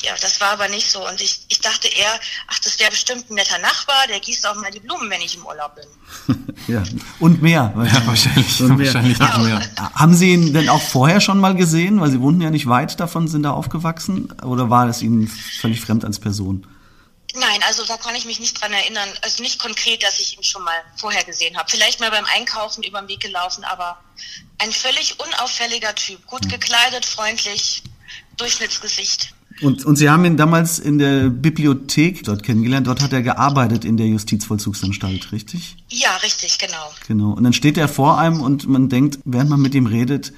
Ja, das war aber nicht so. Und ich, ich dachte eher, ach, das wäre bestimmt ein netter Nachbar, der gießt auch mal die Blumen, wenn ich im Urlaub bin. ja, und mehr. Ja, wahrscheinlich. Und mehr. wahrscheinlich ja, mehr. Haben Sie ihn denn auch vorher schon mal gesehen? Weil Sie wohnten ja nicht weit davon, sind da aufgewachsen? Oder war es Ihnen völlig fremd als Person? Nein, also da kann ich mich nicht dran erinnern. Also nicht konkret, dass ich ihn schon mal vorher gesehen habe. Vielleicht mal beim Einkaufen über den Weg gelaufen, aber ein völlig unauffälliger Typ. Gut gekleidet, freundlich, Durchschnittsgesicht. Und, und Sie haben ihn damals in der Bibliothek dort kennengelernt. Dort hat er gearbeitet in der Justizvollzugsanstalt, richtig? Ja, richtig, genau. Genau. Und dann steht er vor einem und man denkt, während man mit ihm redet,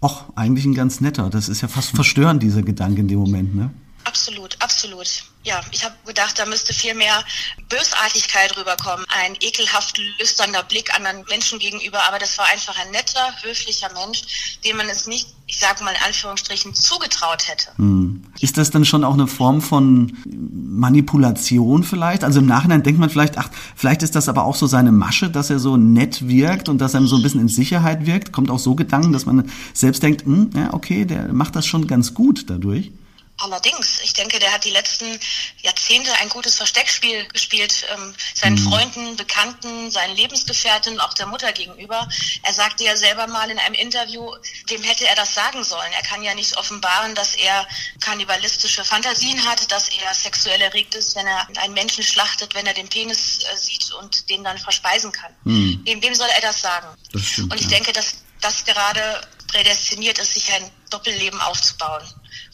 ach, eigentlich ein ganz netter. Das ist ja fast verstörend, dieser Gedanke in dem Moment, ne? Absolut, absolut ja, ich habe gedacht, da müsste viel mehr Bösartigkeit rüberkommen. Ein ekelhaft lüsterner Blick anderen Menschen gegenüber. Aber das war einfach ein netter, höflicher Mensch, dem man es nicht, ich sage mal in Anführungsstrichen, zugetraut hätte. Hm. Ist das dann schon auch eine Form von Manipulation vielleicht? Also im Nachhinein denkt man vielleicht, ach, vielleicht ist das aber auch so seine Masche, dass er so nett wirkt und dass er so ein bisschen in Sicherheit wirkt. Kommt auch so Gedanken, dass man selbst denkt, hm, ja, okay, der macht das schon ganz gut dadurch. Allerdings, ich denke, der hat die letzten Jahrzehnte ein gutes Versteckspiel gespielt, ähm, seinen mhm. Freunden, Bekannten, seinen Lebensgefährten, auch der Mutter gegenüber. Er sagte ja selber mal in einem Interview, dem hätte er das sagen sollen. Er kann ja nicht offenbaren, dass er kannibalistische Fantasien hat, dass er sexuell erregt ist, wenn er einen Menschen schlachtet, wenn er den Penis äh, sieht und den dann verspeisen kann. Mhm. Wem, wem soll er das sagen? Das stimmt, und ich ja. denke, dass das gerade prädestiniert ist, sich ein Doppelleben aufzubauen.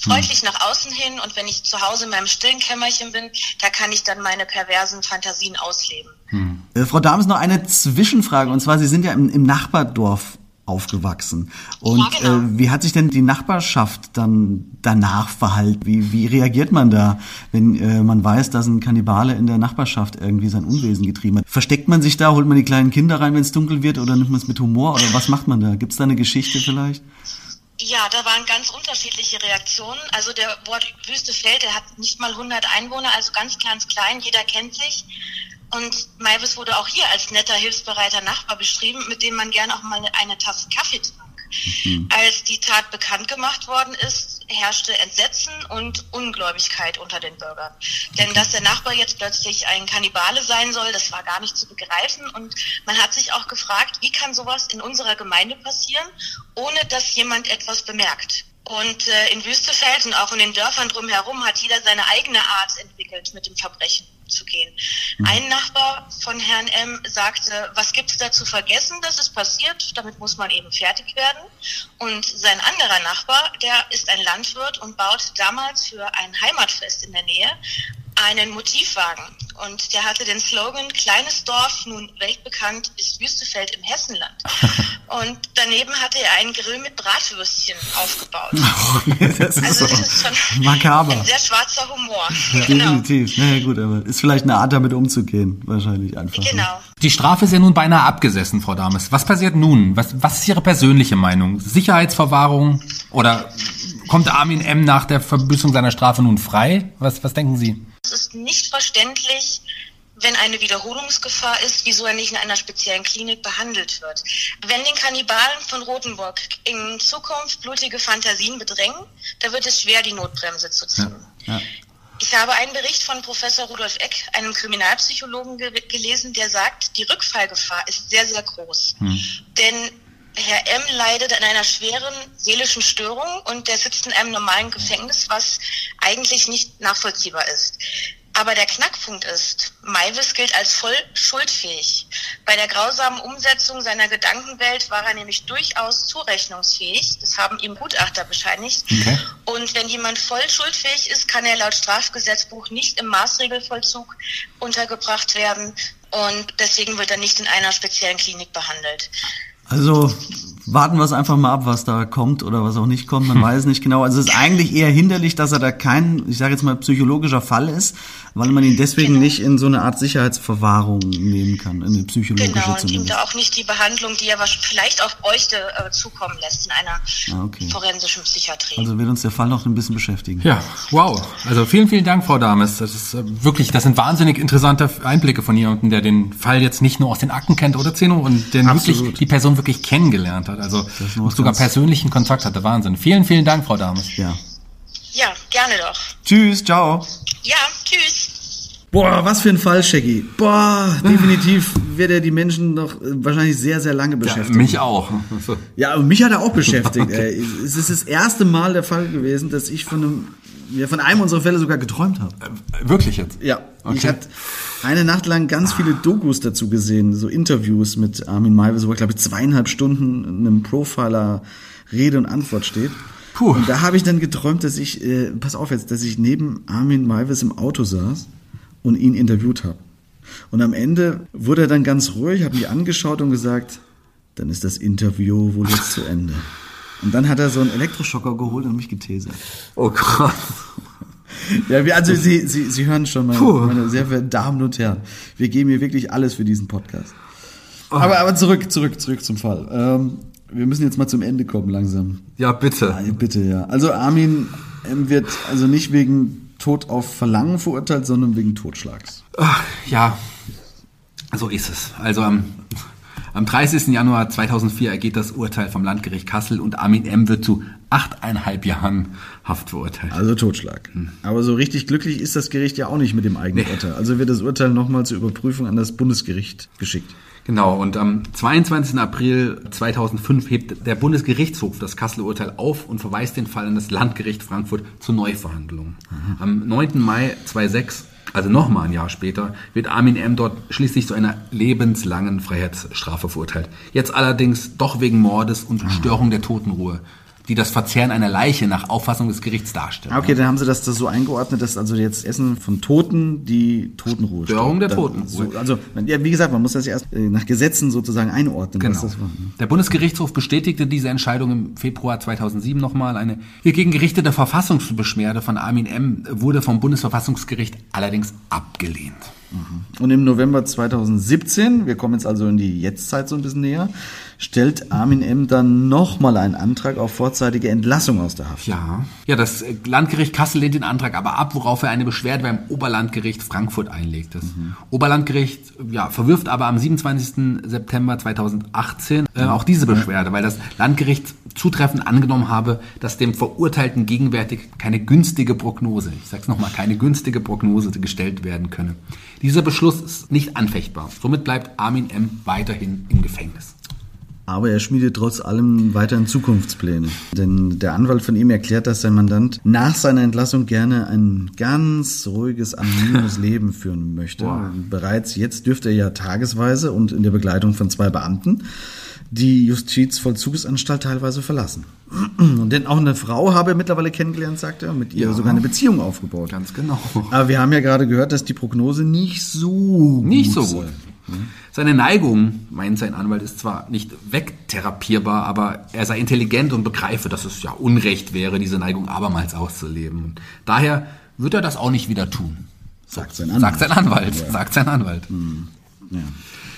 Freundlich hm. nach außen hin und wenn ich zu Hause in meinem stillen Kämmerchen bin, da kann ich dann meine perversen Fantasien ausleben. Hm. Äh, Frau Dahmes, noch eine Zwischenfrage und zwar, Sie sind ja im, im Nachbardorf aufgewachsen. Und ja, genau. äh, wie hat sich denn die Nachbarschaft dann danach verhalten? Wie, wie reagiert man da, wenn äh, man weiß, dass ein Kannibale in der Nachbarschaft irgendwie sein Unwesen getrieben hat? Versteckt man sich da, holt man die kleinen Kinder rein, wenn es dunkel wird, oder nimmt man es mit Humor? Oder was macht man da? Gibt es da eine Geschichte vielleicht? Ja, da waren ganz unterschiedliche Reaktionen. Also der Wort Wüstefeld, der hat nicht mal 100 Einwohner, also ganz, ganz klein, jeder kennt sich. Und Maivis wurde auch hier als netter, hilfsbereiter Nachbar beschrieben, mit dem man gerne auch mal eine Tasse Kaffee trank. Mhm. Als die Tat bekannt gemacht worden ist, herrschte Entsetzen und Ungläubigkeit unter den Bürgern. Denn dass der Nachbar jetzt plötzlich ein Kannibale sein soll, das war gar nicht zu begreifen. Und man hat sich auch gefragt, wie kann sowas in unserer Gemeinde passieren, ohne dass jemand etwas bemerkt. Und äh, in Wüstefeld und auch in den Dörfern drumherum hat jeder seine eigene Art entwickelt, mit dem Verbrechen zu gehen. Mhm. Ein Nachbar von Herrn M. sagte, was gibt's da zu vergessen, dass es passiert? Damit muss man eben fertig werden. Und sein anderer Nachbar, der ist ein Landwirt und baut damals für ein Heimatfest in der Nähe einen Motivwagen. Und der hatte den Slogan, kleines Dorf, nun weltbekannt ist Wüstefeld im Hessenland. Und daneben hatte er einen Grill mit Bratwürstchen aufgebaut. Oh, das ist also so das ist schon makaber. ein sehr schwarzer Humor. Ja, genau. Definitiv. Na ja, gut, aber ist vielleicht eine Art, damit umzugehen. Wahrscheinlich einfach. Genau. Die Strafe ist ja nun beinahe abgesessen, Frau Dames. Was passiert nun? Was, was ist Ihre persönliche Meinung? Sicherheitsverwahrung oder kommt Armin M. nach der Verbüßung seiner Strafe nun frei? Was, was denken Sie? Es ist nicht verständlich, wenn eine Wiederholungsgefahr ist, wieso er nicht in einer speziellen Klinik behandelt wird. Wenn den Kannibalen von Rothenburg in Zukunft blutige Fantasien bedrängen, da wird es schwer, die Notbremse zu ziehen. Ja, ja. Ich habe einen Bericht von Professor Rudolf Eck, einem Kriminalpsychologen, ge gelesen, der sagt, die Rückfallgefahr ist sehr, sehr groß. Hm. Denn Herr M. leidet an einer schweren seelischen Störung und der sitzt in einem normalen Gefängnis, was eigentlich nicht nachvollziehbar ist. Aber der Knackpunkt ist, Maivis gilt als voll schuldfähig. Bei der grausamen Umsetzung seiner Gedankenwelt war er nämlich durchaus zurechnungsfähig. Das haben ihm Gutachter bescheinigt. Okay. Und wenn jemand voll schuldfähig ist, kann er laut Strafgesetzbuch nicht im Maßregelvollzug untergebracht werden. Und deswegen wird er nicht in einer speziellen Klinik behandelt. Also warten wir es einfach mal ab, was da kommt oder was auch nicht kommt. Man weiß nicht genau. Also es ist eigentlich eher hinderlich, dass er da kein, ich sage jetzt mal, psychologischer Fall ist, weil man ihn deswegen genau. nicht in so eine Art Sicherheitsverwahrung nehmen kann, in eine psychologische Genau, und zumindest. ihm da auch nicht die Behandlung, die er vielleicht auch bräuchte, äh, zukommen lässt in einer ah, okay. forensischen Psychiatrie. Also wird uns der Fall noch ein bisschen beschäftigen. Ja, wow. Also vielen, vielen Dank, Frau Dames. Das ist äh, wirklich, das sind wahnsinnig interessante Einblicke von jemandem, der den Fall jetzt nicht nur aus den Akten kennt oder Zeno und den wirklich die Person wirklich kennengelernt hat. Also sogar persönlichen Kontakt hatte. Wahnsinn. Vielen, vielen Dank, Frau Dames. Ja. Ja, gerne doch. Tschüss, ciao. Ja, tschüss. Boah, was für ein Fall, Shaggy. Boah, definitiv wird er die Menschen noch äh, wahrscheinlich sehr, sehr lange beschäftigen. Ja, mich auch. Ja, und mich hat er auch beschäftigt. okay. Es ist das erste Mal der Fall gewesen, dass ich von einem, ja, von einem unserer Fälle sogar geträumt habe. Äh, wirklich jetzt? Ja. Okay. Ich hatte eine Nacht lang ganz viele Dokus dazu gesehen, so Interviews mit Armin Maivis, wo er, glaube ich, zweieinhalb Stunden einem Profiler Rede und Antwort steht. Puh. Und da habe ich dann geträumt, dass ich, äh, pass auf jetzt, dass ich neben Armin Maivis im Auto saß und ihn interviewt habe. Und am Ende wurde er dann ganz ruhig, hat mich angeschaut und gesagt, dann ist das Interview wohl jetzt zu Ende. Und dann hat er so einen Elektroschocker geholt und mich getasert. Oh Gott. Ja, wir, also Sie, Sie, Sie hören schon, meine, meine sehr verehrten Damen und Herren, wir geben hier wirklich alles für diesen Podcast. Oh. Aber, aber zurück, zurück, zurück zum Fall. Ähm, wir müssen jetzt mal zum Ende kommen langsam. Ja, bitte. Ja, bitte, ja. Also Armin wird also nicht wegen Tod auf Verlangen verurteilt, sondern wegen Totschlags. Ach, ja, so ist es. Also am, am 30. Januar 2004 ergeht das Urteil vom Landgericht Kassel und Armin M. wird zu achteinhalb Jahren Haft verurteilt. Also Totschlag. Aber so richtig glücklich ist das Gericht ja auch nicht mit dem eigenen Nee. Urteil. Also wird das Urteil nochmal zur Überprüfung an das Bundesgericht geschickt. Genau, und am 22. April 2005 hebt der Bundesgerichtshof das Kasseler Urteil auf und verweist den Fall an das Landgericht Frankfurt zur Neuverhandlung. Am 9. Mai 2006, also nochmal ein Jahr später, wird Armin M. dort schließlich zu einer lebenslangen Freiheitsstrafe verurteilt. Jetzt allerdings doch wegen Mordes und Störung der Totenruhe, die das Verzehren einer Leiche nach Auffassung des Gerichts darstellt. Ah, Okay, dann haben sie das, das so eingeordnet, dass also jetzt Essen von Toten die Totenruhe Störung der Totenruhe. So, also, ja, wie gesagt, man muss das ja erst äh, nach Gesetzen sozusagen einordnen. was Genau. das war. Der Bundesgerichtshof bestätigte diese Entscheidung im Februar 2007 nochmal. Eine hiergegen gerichtete Verfassungsbeschwerde von Armin M. wurde vom Bundesverfassungsgericht allerdings abgelehnt. Und im November 2017, wir kommen jetzt also in die Jetztzeit so ein bisschen näher, stellt Armin M. dann nochmal einen Antrag auf vorzeitige Entlassung aus der Haft. Ja. Ja, das äh, Landgericht Kassel lehnt den Antrag aber ab, worauf er eine Beschwerde beim Oberlandgericht Frankfurt einlegt. Das Oberlandgericht ja, verwirft aber am 27. September 2018 äh, auch diese Beschwerde, weil das Landgericht zutreffend angenommen habe, dass dem Verurteilten gegenwärtig keine günstige Prognose, ich sag's nochmal, keine günstige Prognose gestellt werden könne. Dieser Beschluss ist nicht anfechtbar. Somit bleibt Armin M. weiterhin im Gefängnis. Aber er schmiedet trotz allem weiterhin Zukunftspläne. Denn der Anwalt von ihm erklärt, dass sein Mandant nach seiner Entlassung gerne ein ganz ruhiges, anonymes Leben führen möchte. Boah. Bereits jetzt dürfte er ja tagesweise und in der Begleitung von zwei Beamten die Justizvollzugsanstalt teilweise verlassen. Und denn auch eine Frau habe er mittlerweile kennengelernt, sagt er, und mit ihr Ja. sogar eine Beziehung aufgebaut. Ganz genau. Aber wir haben ja gerade gehört, dass die Prognose nicht so Nicht gut so gut. sei. Seine Neigung, meint sein Anwalt, ist zwar nicht wegtherapierbar, aber er sei intelligent und begreife, dass es ja Unrecht wäre, diese Neigung abermals auszuleben. Und daher wird er das auch nicht wieder tun. Sagt sein Anwalt. Sagt sein Anwalt. Sagt sein Anwalt. Ja.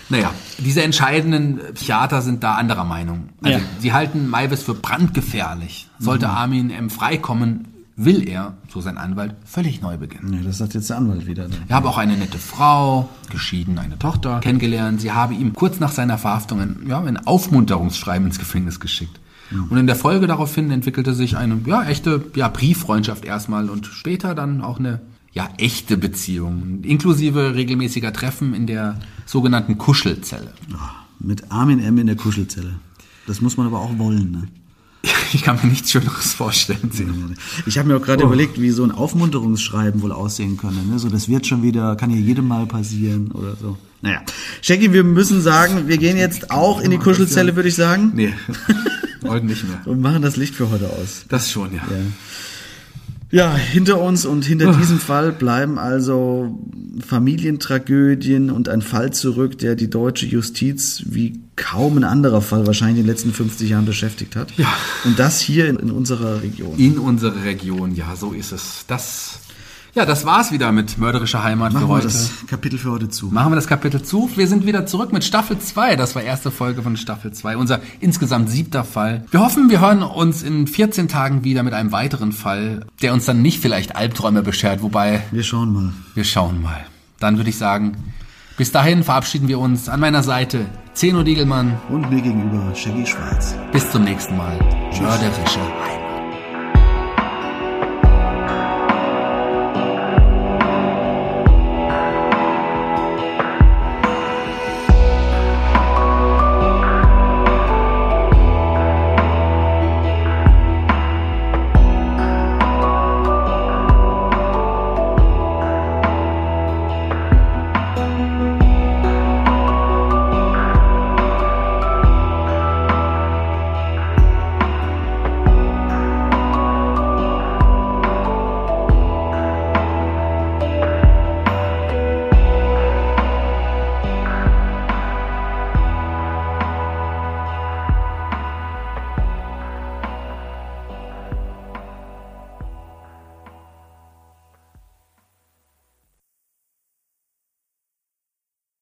Naja, diese entscheidenden Psychiater sind da anderer Meinung. Also, Ja. sie halten Maivis für brandgefährlich. Sollte Armin M. freikommen, will er, so sein Anwalt, völlig neu beginnen. Ja, das sagt jetzt der Anwalt wieder. Er habe auch eine nette Frau, geschieden, eine Tochter, kennengelernt. Sie habe ihm kurz nach seiner Verhaftung ein, ja, ein Aufmunterungsschreiben ins Gefängnis geschickt. Und in der Folge daraufhin entwickelte sich eine ja, echte ja, Brieffreundschaft erstmal und später dann auch eine ja, echte Beziehung, inklusive regelmäßiger Treffen in der sogenannten Kuschelzelle. Mit Armin M. in der Kuschelzelle. Das muss man aber auch wollen. Ne? Ich kann mir nichts Schöneres vorstellen. Ich habe mir auch Oh. gerade überlegt, wie so ein Aufmunterungsschreiben wohl aussehen könnte. Ne? So, das wird schon wieder, kann ja jedem Mal passieren oder so. Naja. Shaggy, wir müssen sagen, wir gehen jetzt auch in die Kuschelzelle, würde ich sagen. Nee, heute nicht mehr. Und machen das Licht für heute aus. Das schon, ja. Ja, hinter uns und hinter diesem Fall bleiben also Familientragödien und ein Fall zurück, der die deutsche Justiz wie kaum ein anderer Fall wahrscheinlich in den letzten 50 Jahren beschäftigt hat. Ja. Und das hier in, in unserer Region. In unsere Region, ja, so ist es. Das, ja, das war's wieder mit mörderischer Heimat Machen für wir heute. das Kapitel für heute zu. Machen wir das Kapitel zu. Wir sind wieder zurück mit Staffel 2. Das war erste Folge von Staffel 2. Unser insgesamt siebter Fall. Wir hoffen, wir hören uns in 14 Tagen wieder mit einem weiteren Fall, der uns dann nicht vielleicht Albträume beschert, wobei Wir schauen mal. wir schauen mal. Dann würde ich sagen, bis dahin verabschieden wir uns an meiner Seite Zeno Diegelmann. Und mir gegenüber Shaggy Schwarz. Bis zum nächsten Mal. Mörderische Heimat.